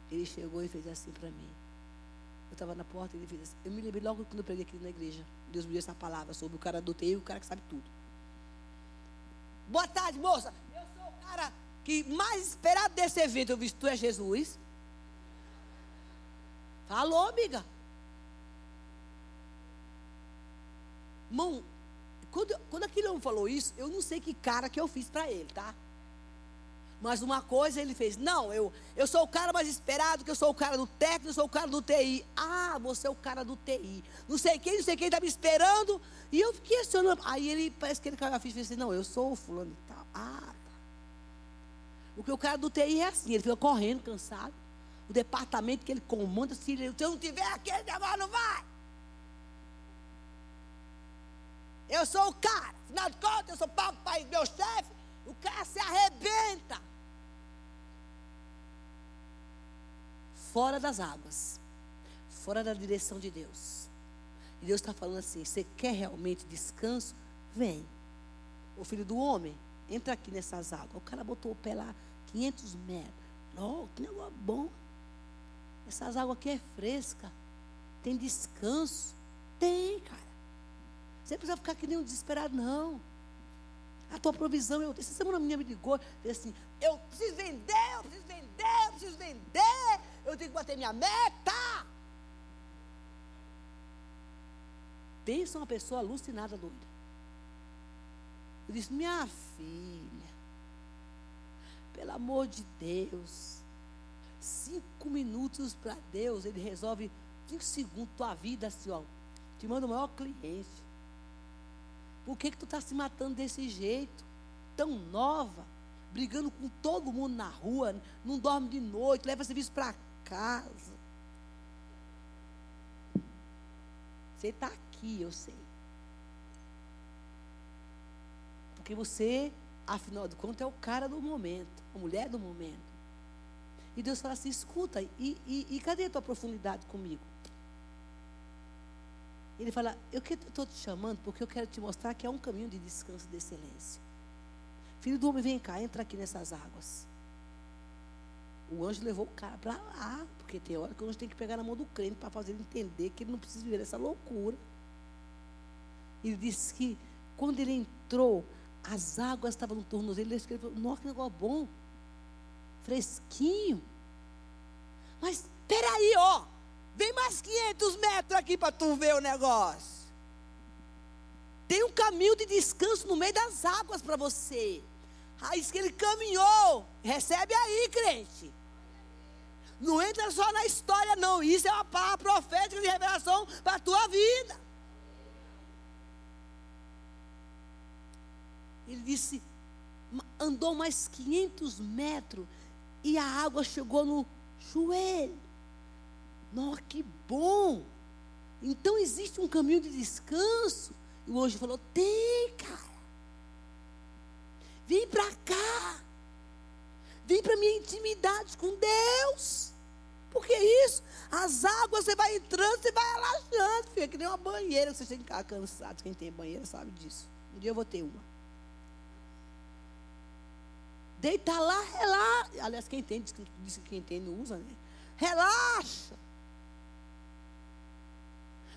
Ele chegou e fez assim para mim. Eu estava na porta e ele fez assim. Eu me lembrei logo quando eu preguei aqui na igreja. Deus me deu essa palavra sobre o cara do TI o cara que sabe tudo. Boa tarde, moça. Eu sou o cara que mais esperado desse evento. Eu vi, tu é Jesus. Falou, amiga. Irmão, quando, quando aquele homem falou isso, eu não sei que cara que eu fiz para ele, tá? Mas uma coisa ele fez, não, eu, eu sou o cara mais esperado, que eu sou o cara do técnico, eu sou o cara do TI. Ah, você é o cara do TI. Não sei quem, não sei quem está me esperando. E eu fiquei questionando. Aí ele, parece que ele caiu a ficha e fez assim, não, eu sou o fulano e tal. Ah, tá. Porque o cara do TI é assim, ele fica correndo, cansado. O departamento que ele comanda, se, ele, se eu não tiver aquele negócio, não vai. Eu sou o cara. Afinal de contas, eu sou pago para meu chefe. O cara se arrebenta. Fora das águas. Fora da direção de Deus. E Deus está falando assim: você quer realmente descanso? Vem. O filho do homem, entra aqui nessas águas. O cara botou o pé lá 500 metros. Não, que negócio bom. Essas águas aqui é fresca. Tem descanso. Tem, cara. Você não precisa ficar que nem um desesperado, não. A tua provisão, eu, essa semana a minha me ligou, disse assim, eu preciso vender, eu preciso vender, eu preciso vender, eu tenho que bater minha meta. Pensa uma pessoa alucinada, doida. Eu disse, minha filha, pelo amor de Deus, cinco minutos para Deus, Ele resolve cinco segundos tua vida assim, ó. Te manda o maior cliente. Por que, que tu está se matando desse jeito? Tão nova, brigando com todo mundo na rua, não dorme de noite, leva serviço para casa. Você está aqui, eu sei. Porque você, afinal de contas, é o cara do momento, a mulher do momento. E Deus fala assim: escuta, e, e, e cadê a tua profundidade comigo? Ele fala: Eu estou te chamando porque eu quero te mostrar que é um caminho de descanso de excelência. Filho do homem, vem cá, entra aqui nessas águas. O anjo levou o cara para lá, porque tem hora que o anjo tem que pegar na mão do crente para fazer ele entender que ele não precisa viver essa loucura. Ele disse que quando ele entrou, As águas estavam no tornozelo. Ele escreveu: Nossa, que negócio bom. Fresquinho. Mas, peraí, ó. Vem mais 500 metros aqui para tu ver o negócio. Tem um caminho de descanso no meio das águas para você. Raiz que ele caminhou. Recebe aí, crente. Não entra só na história, não. Isso é uma palavra profética de revelação para a tua vida. Ele disse: andou mais 500 metros e a água chegou no joelho. Nossa, que bom! Então existe um caminho de descanso. E o anjo falou: tem, cara. Vem para cá. Vem para minha intimidade com Deus. Porque isso, as águas você vai entrando, você vai relaxando, filho, que nem uma banheira, você tem que ficar cansado. Quem tem banheira sabe disso. Um dia eu vou ter uma. Deita lá, relaxa. Aliás, quem tem, diz que quem tem não usa, né? Relaxa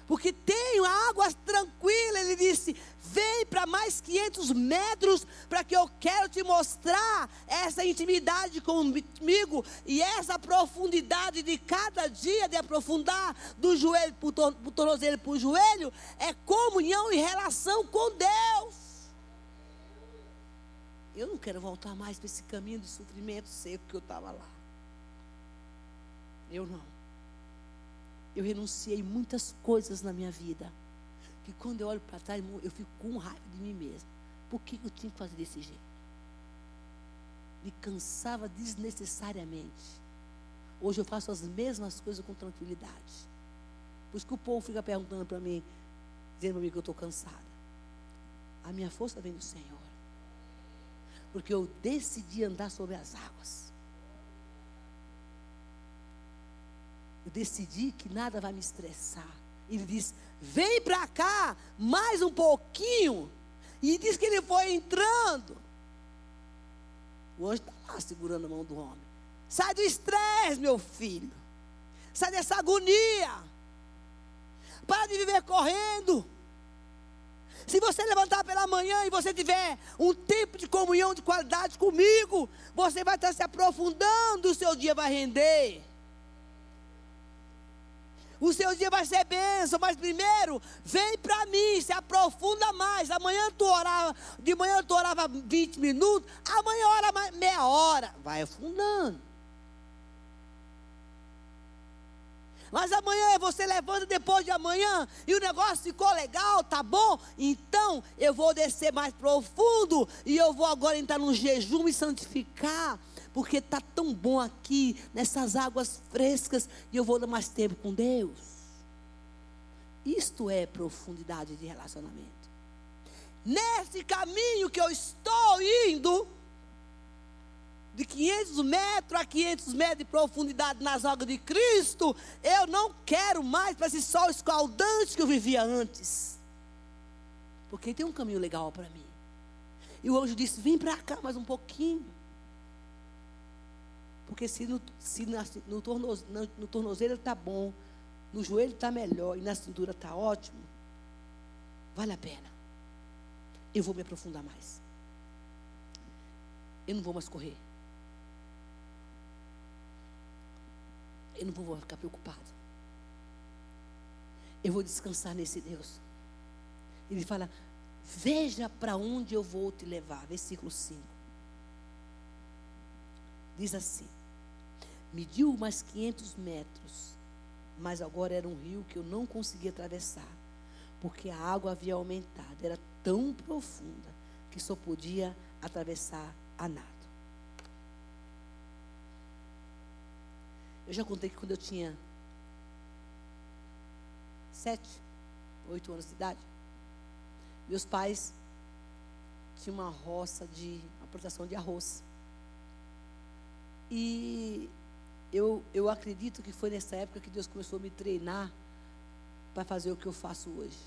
porque tenho águas tranquilas. Ele disse: Vem para mais 500 metros, para que eu quero te mostrar essa intimidade comigo e essa profundidade de cada dia de aprofundar do joelho para o tornozelo para o joelho, é comunhão e relação com Deus. Eu não quero voltar mais para esse caminho de sofrimento seco que eu estava lá. Eu não eu renunciei muitas coisas na minha vida. Que quando eu olho para trás, eu fico com raiva de mim mesmo. Por que eu tinha que fazer desse jeito? Me cansava desnecessariamente. Hoje eu faço as mesmas coisas com tranquilidade. Por isso que o povo fica perguntando para mim, dizendo para mim que eu estou cansada. A minha força vem do Senhor. Porque eu decidi andar sobre as águas. Eu decidi que nada vai me estressar. Ele diz: vem para cá mais um pouquinho. E diz que ele foi entrando. O anjo está lá segurando a mão do homem. Sai do estresse, meu filho. Sai dessa agonia. Para de viver correndo. Se você levantar pela manhã e você tiver um tempo de comunhão de qualidade comigo, você vai estar se aprofundando, o seu dia vai render. O seu dia vai ser bênção, mas primeiro, vem para mim, se aprofunda mais. Amanhã tu orava, de manhã tu orava 20 minutos, amanhã ora mais, meia hora. Vai afundando. Mas amanhã você levanta depois de amanhã e o negócio ficou legal, tá bom? Então eu vou descer mais profundo e eu vou agora entrar no jejum e santificar porque está tão bom aqui, nessas águas frescas, e eu vou dar mais tempo com Deus. Isto é profundidade de relacionamento. Nesse caminho que eu estou indo, de 500 metros a 500 metros de profundidade nas águas de Cristo, eu não quero mais para esse sol escaldante que eu vivia antes. Porque tem um caminho legal para mim. E o anjo disse: Vem para cá mais um pouquinho. Porque se no, se na, no, no, no tornozelo está bom, no joelho está melhor e na cintura está ótimo, vale a pena. Eu vou me aprofundar mais. Eu não vou mais correr. Eu não vou ficar preocupado. Eu vou descansar nesse Deus. Ele fala: Veja para onde eu vou te levar. Versículo 5. Diz assim: mediu mais 500 metros, mas agora era um rio que eu não conseguia atravessar, porque a água havia aumentado, era tão profunda que só podia atravessar a nado. Eu já contei que quando eu tinha sete, oito anos de idade, meus pais tinham uma roça de uma plantação de arroz. E eu, eu acredito que foi nessa época que Deus começou a me treinar para fazer o que eu faço hoje.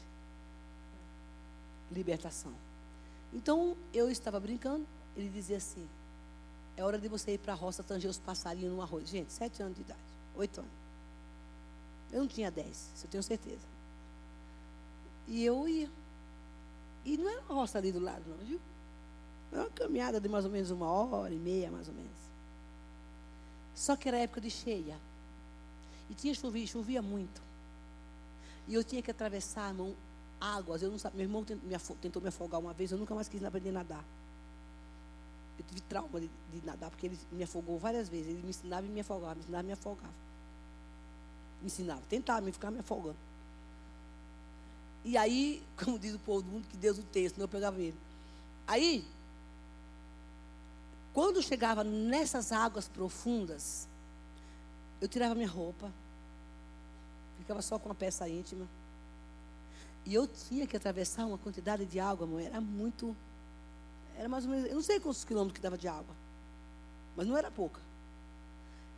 Libertação. Então, eu estava brincando, ele dizia assim, é hora de você ir para a roça tanger os passarinhos no arroz. Gente, sete anos de idade, oito anos. Eu não tinha dez, isso eu tenho certeza. E eu ia. E não era uma roça ali do lado, não, viu? Era uma caminhada de mais ou menos uma hora e meia, mais ou menos. Só que era época de cheia. E tinha chovido, chovia muito. E eu tinha que atravessar, irmão, águas. Eu não sabia. Meu irmão tentou me afogar uma vez, eu nunca mais quis aprender a nadar. Eu tive trauma de, de, nadar, porque ele me afogou várias vezes. Ele me ensinava e me afogava, me ensinava e me afogava. Me ensinava, tentava me ficar me afogando. E aí, como diz o povo do mundo, que Deus o tem, senão eu pegava ele. Aí, quando chegava nessas águas profundas, eu tirava minha roupa, ficava só com a peça íntima. E eu tinha que atravessar uma quantidade de água, amor, era muito. Era mais ou menos, eu não sei quantos quilômetros que dava de água, mas não era pouca.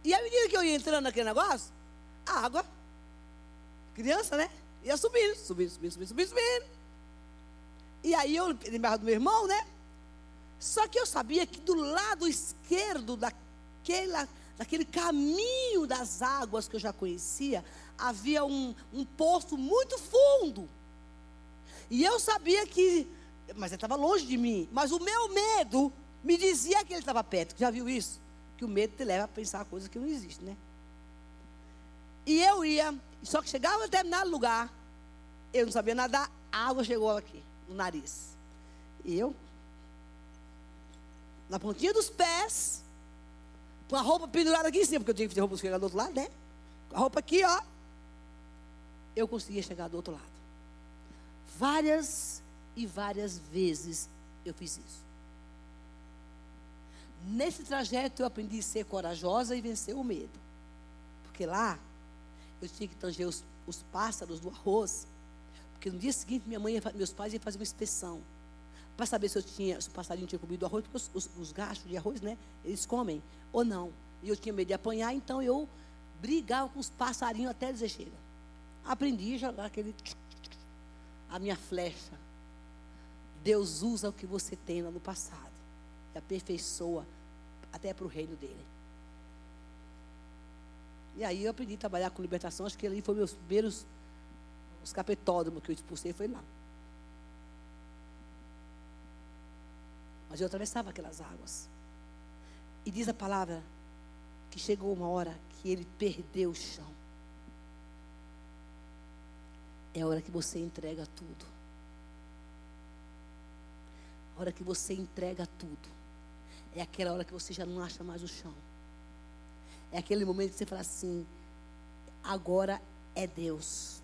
E à medida que eu ia entrando naquele negócio, a água, criança, né? Ia subindo, subindo, subindo, subindo, subindo. E aí eu lembrava do meu irmão, né? Só que eu sabia que do lado esquerdo daquela, daquele caminho das águas que eu já conhecia, havia um, um poço muito fundo. E eu sabia que, mas ele estava longe de mim. Mas o meu medo me dizia que ele estava perto. Já viu isso? Que o medo te leva a pensar coisas que não existem, né? E eu ia, só que chegava a determinado lugar, eu não sabia nadar, a água chegou aqui, no nariz. E eu, na pontinha dos pés, com a roupa pendurada aqui em cima, porque eu tinha que ter roupa chegar do outro lado, né? Com a roupa aqui, ó. Eu conseguia chegar do outro lado. Várias e várias vezes eu fiz isso. Nesse trajeto eu aprendi a ser corajosa e vencer o medo. Porque lá eu tinha que tanger os, os pássaros do arroz. Porque no dia seguinte minha mãe, meus pais iam fazer uma inspeção. Para saber se eu tinha, se o passarinho tinha comido arroz, porque os, os, os gachos de arroz, né? Eles comem ou não. E eu tinha medo de apanhar, então eu brigava com os passarinhos até dizer chega. Aprendi a jogar aquele a minha flecha. Deus usa o que você tem lá no passado e aperfeiçoa até para o reino dele. E aí eu aprendi a trabalhar com libertação. Acho que ali foi meus primeiros os capetódromos que eu expulsei foi lá. Mas eu atravessava aquelas águas. E diz a palavra que chegou uma hora que ele perdeu o chão. É a hora que você entrega tudo. A hora que você entrega tudo. É aquela hora que você já não acha mais o chão. É aquele momento que você fala assim: agora é Deus.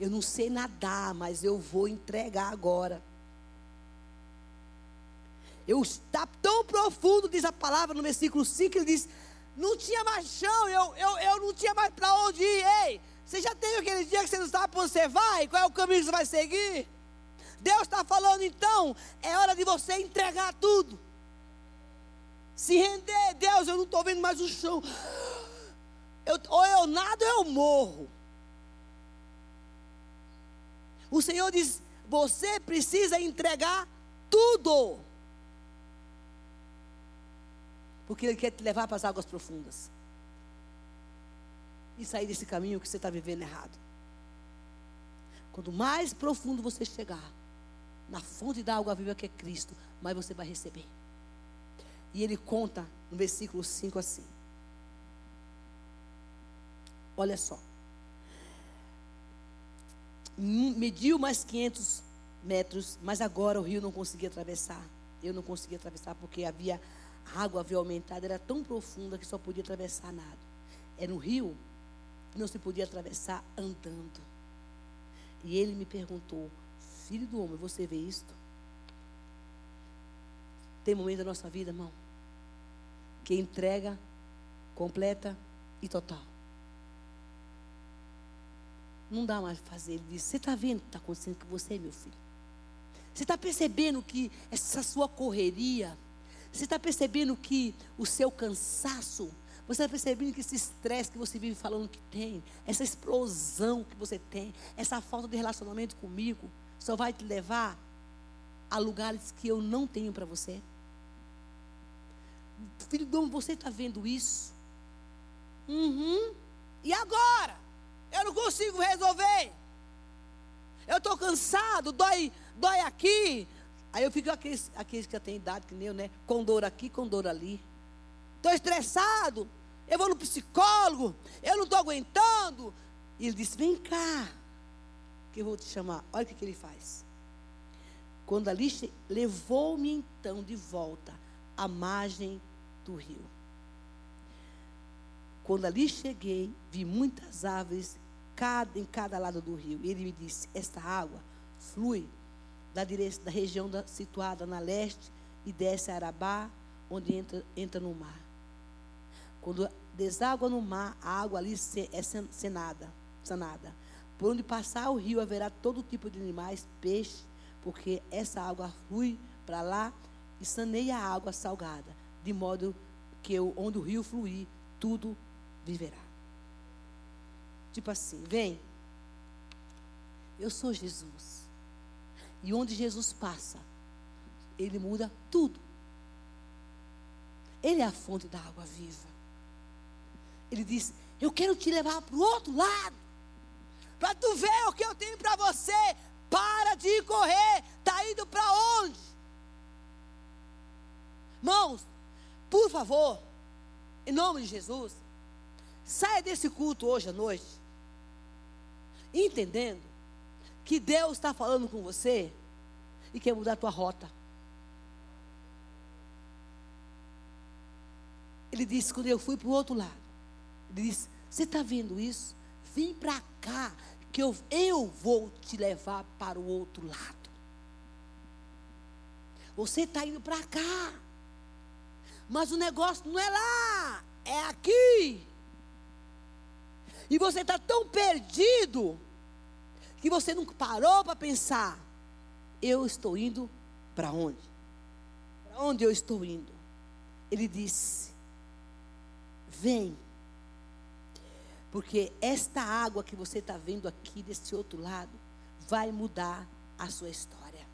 Eu não sei nadar, mas eu vou entregar agora. Eu está tão profundo, diz a palavra no versículo 5, ele diz: não tinha mais chão, eu, eu, eu não tinha mais para onde ir. Ei, você já teve aquele dia que você não sabe para onde você vai? Qual é o caminho que você vai seguir? Deus está falando então, é hora de você entregar tudo. Se render, Deus, eu não estou vendo mais o chão. Eu, ou eu nado ou eu morro. O Senhor diz: você precisa entregar tudo. Porque Ele quer te levar para as águas profundas e sair desse caminho que você está vivendo errado. Quanto mais profundo você chegar, na fonte da água viva que é Cristo, mais você vai receber. E ele conta no versículo 5 assim. Olha só. Mediu mais 500 metros, mas agora o rio não conseguia atravessar. Eu não conseguia atravessar porque havia a água havia aumentado, era tão profunda que só podia atravessar nada. Era um rio não se podia atravessar andando. E ele me perguntou: Filho do homem, você vê isto? Tem momento da nossa vida, irmão, que entrega completa e total. Não dá mais para fazer. Ele disse: Você está vendo o que está acontecendo com você, meu filho? Você está percebendo que essa sua correria, você está percebendo que o seu cansaço, você está percebendo que esse estresse que você vive falando que tem, essa explosão que você tem, essa falta de relacionamento comigo, só vai te levar a lugares que eu não tenho para você? Filho do homem, você está vendo isso? Uhum. E agora? Eu não consigo resolver. Eu estou cansado, dói, dói aqui, Aí eu fico aqueles, aqueles que já têm idade, que nem eu, né? Com dor aqui, com dor ali. Estou estressado. Eu vou no psicólogo. Eu não estou aguentando. E ele disse: Vem cá, que eu vou te chamar. Olha o que, que ele faz. Quando ali levou-me então de volta à margem do rio. Quando ali cheguei, vi muitas árvores cada, em cada lado do rio. E ele me disse: Esta água flui da, da região da, situada na leste e desce a Arabá, onde entra, entra no mar. Quando deságua no mar, a água ali é sanada, sanada. Por onde passar o rio haverá todo tipo de animais, peixe, porque essa água flui para lá e saneia a água salgada, de modo que onde o rio fluir, tudo viverá. Tipo assim, vem. Eu sou Jesus. E onde Jesus passa, ele muda tudo. Ele é a fonte da água viva. Ele diz: Eu quero te levar para o outro lado. Para tu ver o que eu tenho para você. Para de correr. Está indo para onde? Irmãos, por favor, em nome de Jesus, saia desse culto hoje à noite, entendendo que Deus está falando com você e quer mudar a tua rota. Ele disse, quando eu fui para o outro lado, ele disse, você está vendo isso? Vem para cá, que eu, eu vou te levar para o outro lado. Você está indo para cá. Mas o negócio não é lá, é aqui. E você está tão perdido que você não parou para pensar: eu estou indo para onde? Para onde eu estou indo? Ele disse: vem, porque esta água que você está vendo aqui desse outro lado vai mudar a sua história.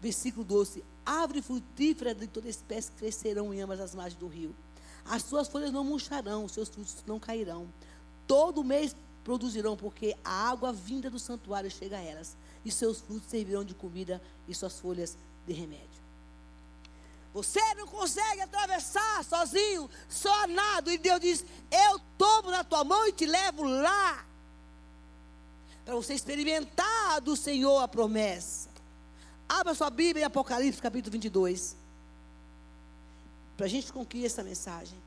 Versículo 12: Árvore frutífera de toda espécie crescerão em ambas as margens do rio. As suas folhas não murcharão, os seus frutos não cairão. Todo mês produzirão, porque a água vinda do santuário chega a elas, e seus frutos servirão de comida e suas folhas de remédio. Você não consegue atravessar sozinho, só nada. E Deus diz: Eu tomo na tua mão e te levo lá. Para você experimentar do Senhor a promessa. Abra sua Bíblia em Apocalipse capítulo 22. Para a gente concluir essa mensagem.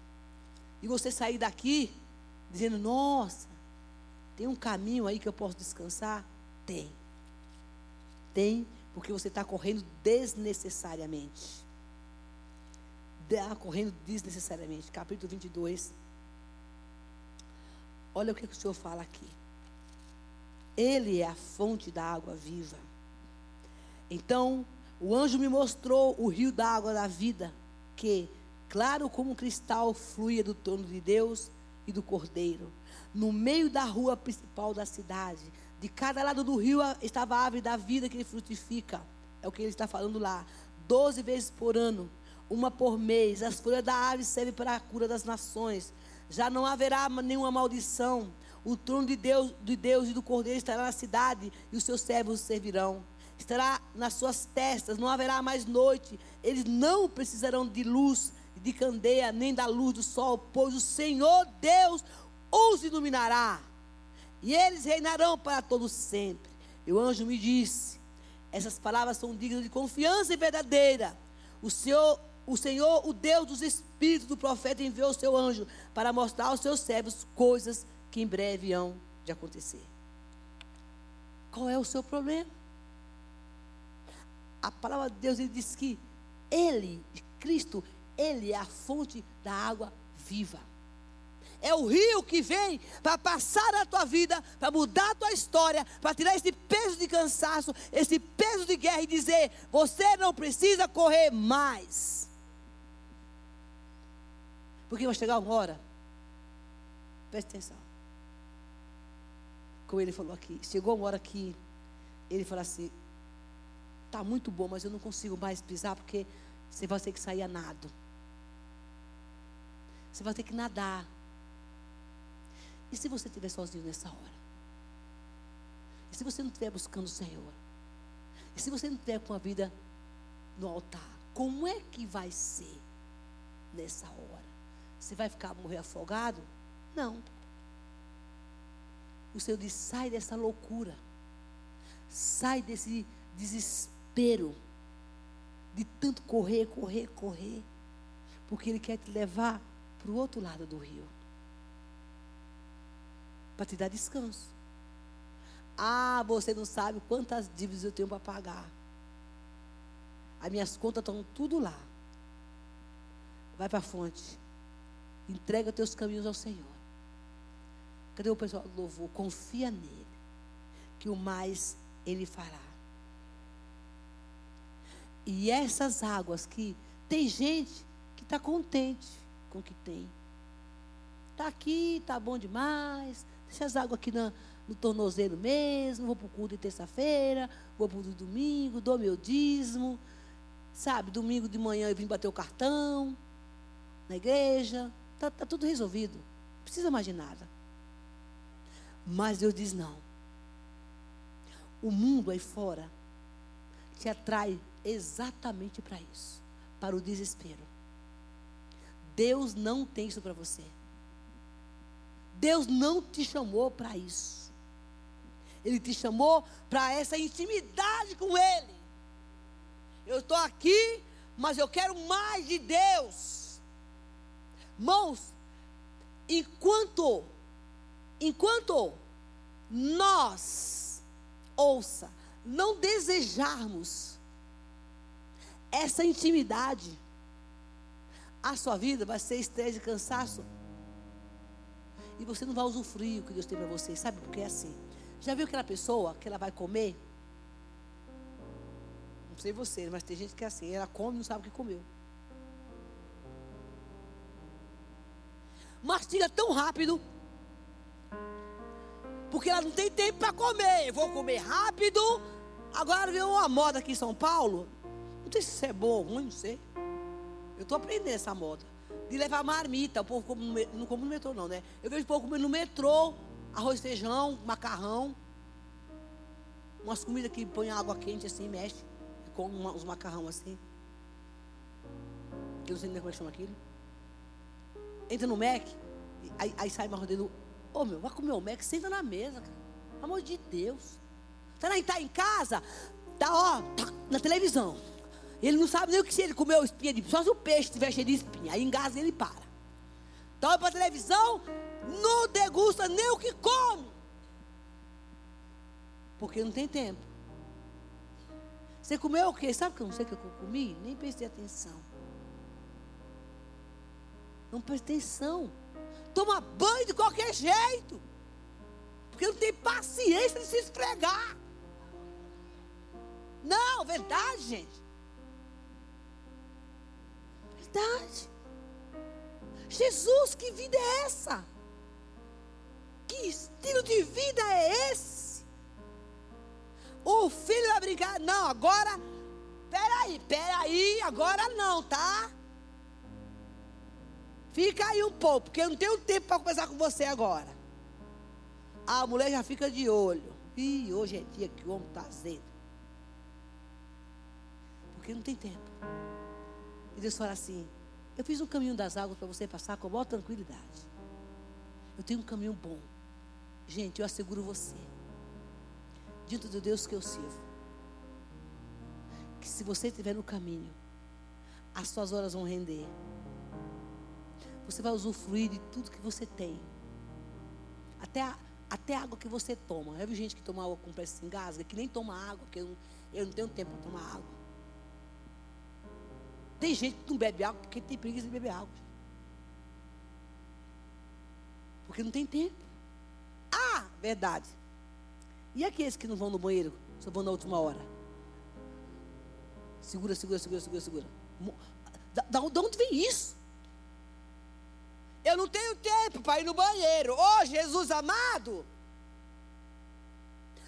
E você sair daqui dizendo: Nossa, tem um caminho aí que eu posso descansar? Tem. Tem, porque você está correndo desnecessariamente. Está correndo desnecessariamente. Capítulo 22. Olha o que o Senhor fala aqui. Ele é a fonte da água viva. Então, o anjo me mostrou o rio da água da vida, que, claro como um cristal, fluía do trono de Deus e do cordeiro no meio da rua principal da cidade. De cada lado do rio estava a árvore da vida que ele frutifica. É o que ele está falando lá. Doze vezes por ano, uma por mês. As folhas da árvore servem para a cura das nações. Já não haverá nenhuma maldição. O trono de Deus, de Deus e do Cordeiro estará na cidade e os seus servos servirão. Estará nas suas testas, não haverá mais noite. Eles não precisarão de luz, de candeia, nem da luz do sol, pois o Senhor Deus os iluminará, e eles reinarão para todo sempre. E o anjo me disse: essas palavras são dignas de confiança e verdadeira. O Senhor, o Senhor, o Deus dos espíritos do profeta, enviou o seu anjo para mostrar aos seus servos coisas que em breve hão de acontecer. Qual é o seu problema? A palavra de Deus ele diz que Ele, Cristo, Ele é a fonte da água viva. É o rio que vem para passar a tua vida, para mudar a tua história, para tirar esse peso de cansaço, esse peso de guerra e dizer: você não precisa correr mais. Porque vai chegar uma hora, preste atenção. Como ele falou aqui, chegou uma hora que ele falou assim: está muito bom, mas eu não consigo mais pisar porque você vai ter que sair a nado. Você vai ter que nadar. E se você estiver sozinho nessa hora? E se você não estiver buscando o Senhor? E se você não tiver com a vida no altar, como é que vai ser nessa hora? Você vai ficar morrer afogado? Não. O Senhor diz: sai dessa loucura. Sai desse desespero de tanto correr, correr, correr. Porque Ele quer te levar para o outro lado do rio para te dar descanso. Ah, você não sabe quantas dívidas eu tenho para pagar. As minhas contas estão tudo lá. Vai para a fonte. Entrega teus caminhos ao Senhor. Cadê o pessoal do louvor? Confia nele. Que o mais ele fará. E essas águas que tem gente que está contente com o que tem. Está aqui, está bom demais. Deixa as águas aqui na, no tornozelo mesmo. Vou para o culto de terça-feira. Vou para o domingo. Dou meu dízimo. Sabe, domingo de manhã eu vim bater o cartão na igreja. Está tá tudo resolvido. Não precisa mais de nada. Mas Deus diz: não. O mundo aí fora te atrai exatamente para isso para o desespero. Deus não tem isso para você. Deus não te chamou para isso. Ele te chamou para essa intimidade com Ele. Eu estou aqui, mas eu quero mais de Deus. Mãos, enquanto, enquanto nós, ouça, não desejarmos essa intimidade, a sua vida vai ser estresse e cansaço. E você não vai usufruir o que Deus tem para você. Sabe por que é assim? Já viu aquela pessoa que ela vai comer? Não sei você, mas tem gente que é assim. Ela come e não sabe o que comeu. Mastiga tão rápido. Porque ela não tem tempo para comer. Eu vou comer rápido. Agora veio uma moda aqui em São Paulo. Não sei se isso é bom ou ruim, não sei. Eu estou aprendendo essa moda. De levar marmita. O povo come não come no metrô, não, né? Eu vejo o povo comendo no metrô. Arroz, feijão, macarrão. Umas comidas que põem água quente assim, mexe. Com uns macarrão assim. Que eu não sei nem como é que chama aquilo. Entra no Mac. Aí, aí sai mais dele. Ô oh, meu, vai comer o Mac, senta na mesa, cara. Pelo amor de Deus. Tá, tá em casa, tá ó, tá na televisão. Ele não sabe nem o que se ele comeu espinha de só se o peixe estiver cheio de espinha. Aí engasa ele para. Então para a televisão, não degusta nem o que come. Porque não tem tempo. Você comeu o quê? Sabe que eu não sei o que eu comi? Nem prestei atenção. Não prestei atenção. Toma banho de qualquer jeito. Porque não tem paciência de se esfregar. Não, verdade, gente verdade. Jesus, que vida é essa? Que estilo de vida é esse? O filho vai brincar. Não, agora. Peraí, peraí, agora não, tá? Fica aí um pouco, porque eu não tenho tempo para conversar com você agora. A mulher já fica de olho. Ih, hoje é dia que o homem está azedo. Porque não tem tempo. Deus fala assim: Eu fiz um caminho das águas para você passar com maior tranquilidade. Eu tenho um caminho bom. Gente, eu asseguro você, diante do Deus que eu sirvo, que se você estiver no caminho, as suas horas vão render. Você vai usufruir de tudo que você tem. Até a, até a água que você toma. Já viu gente que toma água com pressa engasga, que nem toma água, que eu eu não tenho tempo para tomar água. Tem gente que não bebe água porque tem preguiça de beber água. Porque não tem tempo. Ah, verdade. E aqueles que não vão no banheiro, só vão na última hora? Segura, segura, segura, segura, segura. Da, da onde vem isso? Eu não tenho tempo para ir no banheiro. Ô oh, Jesus amado!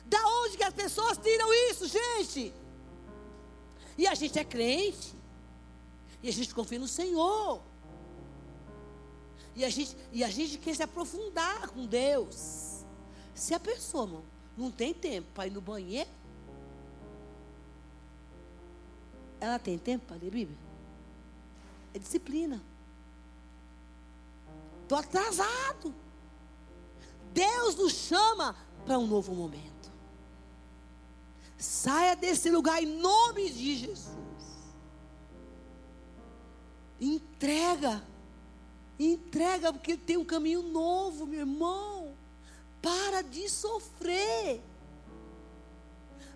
Da onde que as pessoas tiram isso, gente? E a gente é crente. E a gente confia no Senhor. E a gente, e a gente quer se aprofundar com Deus. Se a pessoa não, não tem tempo para ir no banheiro, ela tem tempo para ler Bíblia? É disciplina. Estou atrasado. Deus nos chama para um novo momento. Saia desse lugar em nome de Jesus. Entrega. Entrega, porque tem um caminho novo, meu irmão. Para de sofrer.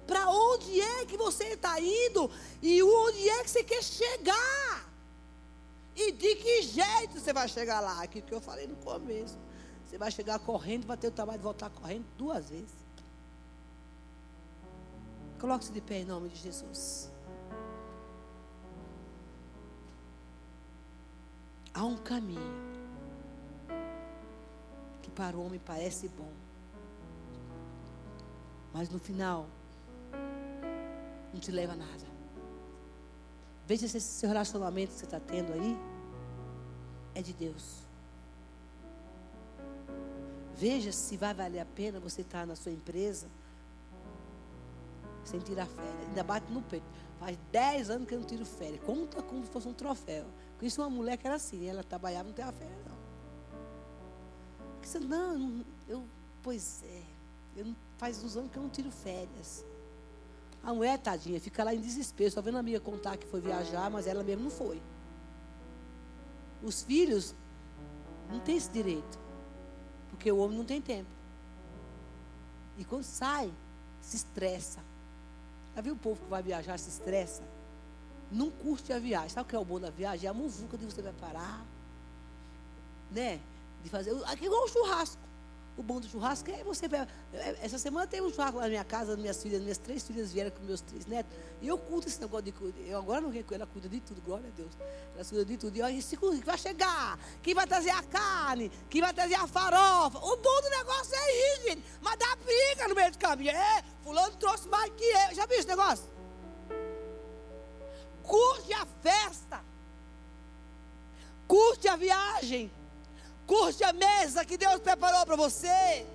Para onde é que você está indo e onde é que você quer chegar? E de que jeito você vai chegar lá? Aquilo que eu falei no começo. Você vai chegar correndo, vai ter o trabalho de voltar correndo duas vezes. Coloque-se de pé em nome de Jesus. Há um caminho que para o homem parece bom, mas no final não te leva a nada. Veja se esse relacionamento que você está tendo aí é de Deus. Veja se vai valer a pena você estar na sua empresa sem tirar férias. Ainda bate no peito. Faz 10 anos que eu não tiro férias. Conta como se fosse um troféu. Conheci uma mulher que era assim, ela trabalhava não tem férias, não. Disse, não, eu, pois é, eu não, faz uns anos que eu não tiro férias. A mulher, tadinha, fica lá em desespero, só vendo a amiga contar que foi viajar, mas ela mesmo não foi. Os filhos não têm esse direito, porque o homem não tem tempo. E quando sai, se estressa. Já viu o povo que vai viajar se estressa? Não curte a viagem. Sabe o que é o bom da viagem? É a muvuca de você vai parar. Né? De fazer. Aqui é igual o churrasco. O bom do churrasco é você. É, essa semana teve um churrasco na minha casa, minhas filhas, minhas três filhas vieram com meus três netos. E eu curto esse negócio de. Eu agora não recuo, ela cuida de tudo, glória a Deus. Ela cuida de tudo. E olha, esse que vai chegar, quem vai trazer a carne, quem vai trazer a farofa. O bom do negócio é isso, gente. Mas dá briga no meio do caminho. É, fulano trouxe mais que eu. Já viu esse negócio? Curte a festa. Curte a viagem. Curte a mesa que Deus preparou para você.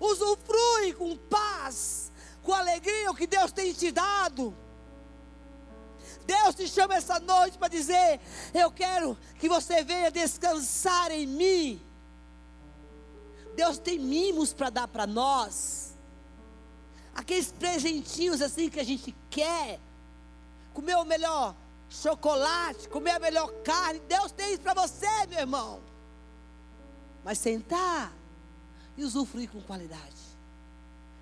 Usufrui com paz, com alegria o que Deus tem te dado. Deus te chama essa noite para dizer: Eu quero que você venha descansar em mim. Deus tem mimos para dar para nós. Aqueles presentinhos assim que a gente quer. Comer o melhor chocolate, comer a melhor carne. Deus tem isso para você, meu irmão. Mas sentar e usufruir com qualidade.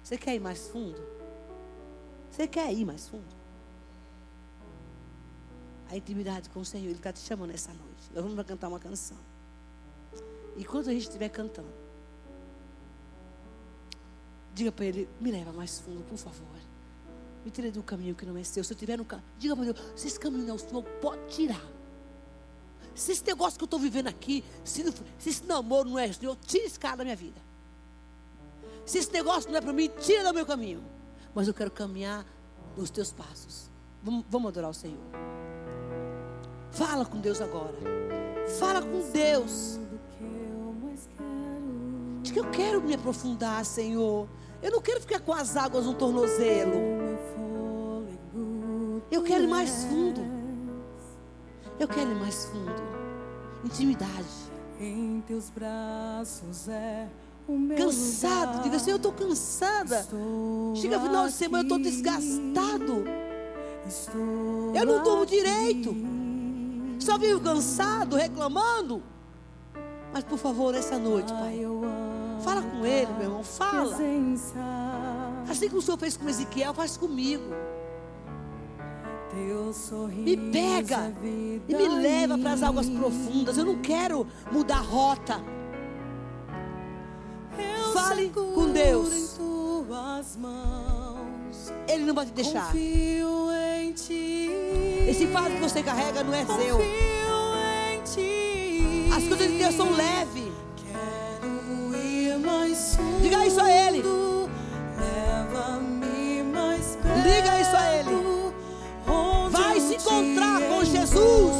Você quer ir mais fundo? Você quer ir mais fundo? A intimidade com o Senhor, Ele está te chamando essa noite. Nós vamos cantar uma canção. E quando a gente estiver cantando, diga para Ele: me leva mais fundo, por favor. Me tire do caminho que não é seu. Se eu estiver no caminho, diga para Deus: se esse caminho não é o Senhor, pode tirar. Se esse negócio que eu estou vivendo aqui, se, se, esse namoro não é Senhor, tira esse cara da minha vida. Se esse negócio não é para mim, tira do meu caminho. Mas eu quero caminhar nos teus passos. Vamos, vamos adorar o Senhor. Fala com Deus agora. Fala com Deus. Diga, eu quero me aprofundar, Senhor. Eu não quero ficar com as águas no tornozelo. Eu quero ir mais fundo. Eu quero ir mais fundo. Intimidade. Em teus braços é o meu Cansado. lugar. Diga assim, eu estou cansada. Estou Chega final de semana, eu estou aqui. desgastado. Estou Eu não durmo aqui. direito. Só vivo cansado, reclamando. Mas por favor, essa noite, Ai, Pai. Fala com ele, meu irmão. Fala. Assim que o Senhor fez com Ezequiel, faz comigo. Me pega e me leva para as águas profundas. Eu não quero mudar rota. Eu Fale com Deus. Ele não vai te deixar. Esse fardo que você carrega não é seu. As coisas de Deus são leves. Diga isso a Ele. Leva-me encontrar com Jesus.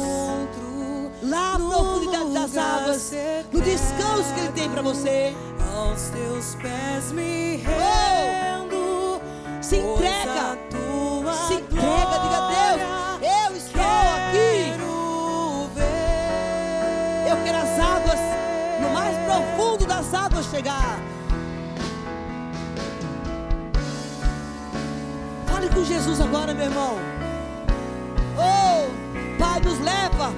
Lá na profundidade das águas. No descanso que Ele tem para você. Aos teus pés me Oh! rendo. Se pois entrega. a Se entrega, diga Deus, eu estou aqui. Eu quero as águas, no mais profundo das águas chegar. Fale com Jesus agora, meu irmão. Nos leva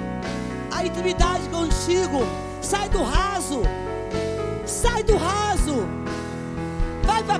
à intimidade contigo. Sai do raso. Sai do raso. Vai para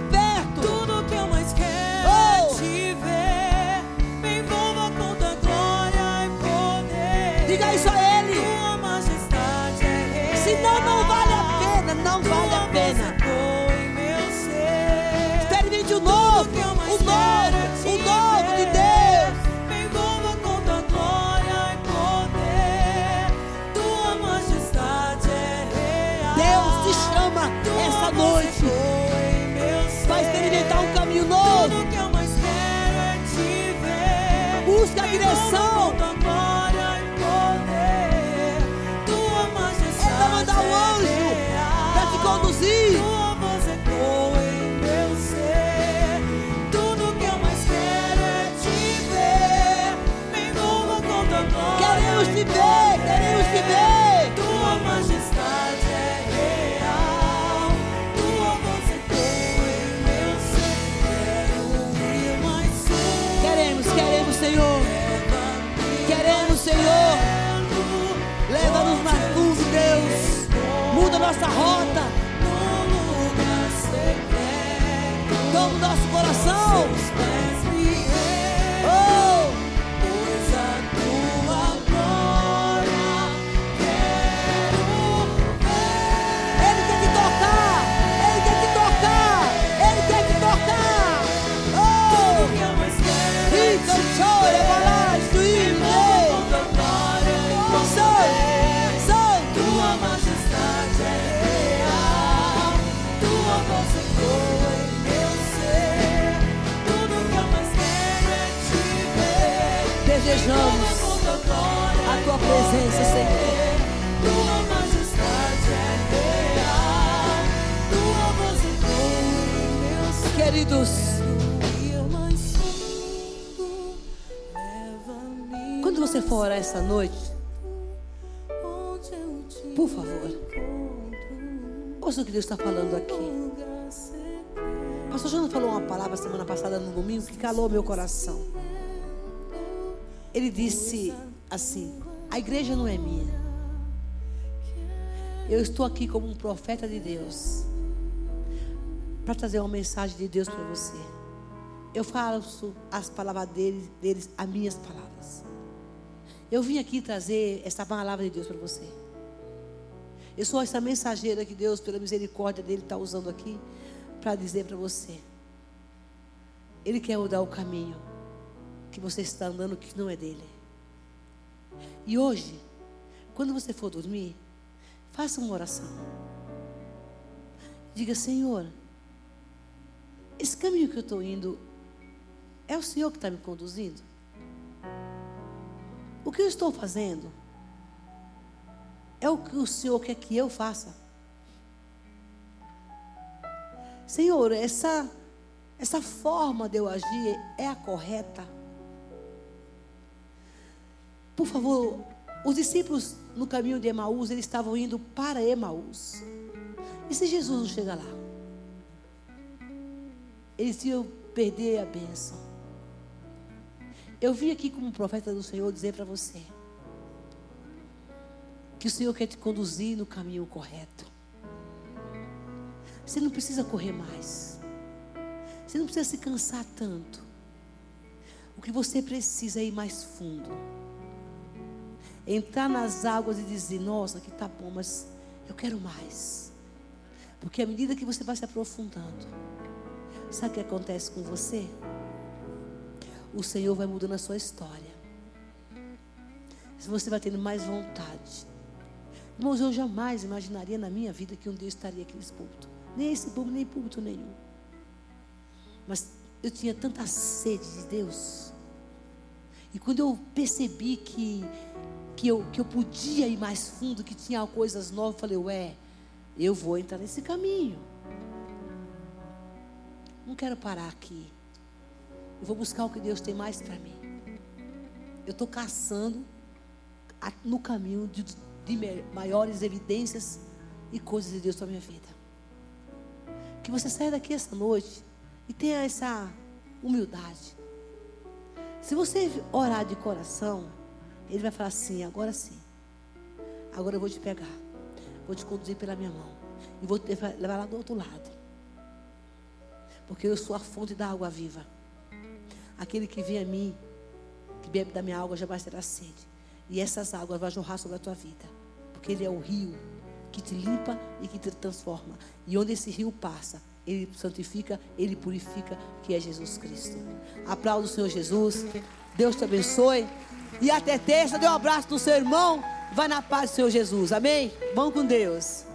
Desejamos a tua presença. Senhor. Queridos, quando você for orar essa noite, por favor, ouça o que Deus está falando aqui. Pastor Jana falou uma palavra semana passada no domingo que calou meu coração. Ele disse assim: A igreja não é minha. Eu estou aqui como um profeta de Deus para trazer uma mensagem de Deus para você. Eu faço as palavras deles, as minhas palavras. Eu vim aqui trazer essa palavra de Deus para você. Eu sou essa mensageira que Deus, pela misericórdia dele, está usando aqui para dizer para você. Ele quer mudar o caminho que você está andando que não é dele. E hoje, quando você for dormir, faça uma oração. Diga, Senhor, esse caminho que eu estou indo é o Senhor que está me conduzindo? O que eu estou fazendo é o que o Senhor quer que eu faça? Senhor, essa, essa forma de eu agir é a correta? Por favor, os discípulos no caminho de Emaús, eles estavam indo para Emaús. E se Jesus não chega lá? Eles iam perder a bênção. Eu vim aqui como profeta do Senhor dizer para você que o Senhor quer te conduzir no caminho correto. Você não precisa correr mais. Você não precisa se cansar tanto. O que você precisa é ir mais fundo. Entrar nas águas e dizer: Nossa, que tá bom, mas eu quero mais. Porque à medida que você vai se aprofundando, sabe o que acontece com você? O Senhor vai mudando a sua história. Você vai tendo mais vontade. Irmãos, eu jamais imaginaria na minha vida que um dia eu estaria aqui nesse púlpito. Nem esse púlpito, nem púlpito nenhum. Mas eu tinha tanta sede de Deus. E quando eu percebi que, que, eu, que eu podia ir mais fundo, que tinha coisas novas, eu falei, ué, eu vou entrar nesse caminho. Não quero parar aqui. Eu vou buscar o que Deus tem mais para mim. Eu estou caçando a- no caminho de, de maiores evidências e coisas de Deus para minha vida. Que você saia daqui essa noite e tenha essa humildade. Se você orar de coração, Ele vai falar assim: agora sim. Agora eu vou te pegar. Vou te conduzir pela minha mão. E vou te levar lá do outro lado. Porque eu sou a fonte da água viva. Aquele que vem a mim, que bebe da minha água, jamais terá sede. E essas águas vão jorrar sobre a tua vida. Porque Ele é o rio que te limpa e que te transforma. E onde esse rio passa, Ele santifica, Ele purifica, que é Jesus Cristo. Aplauda o Senhor Jesus. Deus te abençoe. E até terça, dê um abraço no seu irmão. Vai na paz do Senhor Jesus. Amém? Vão com Deus.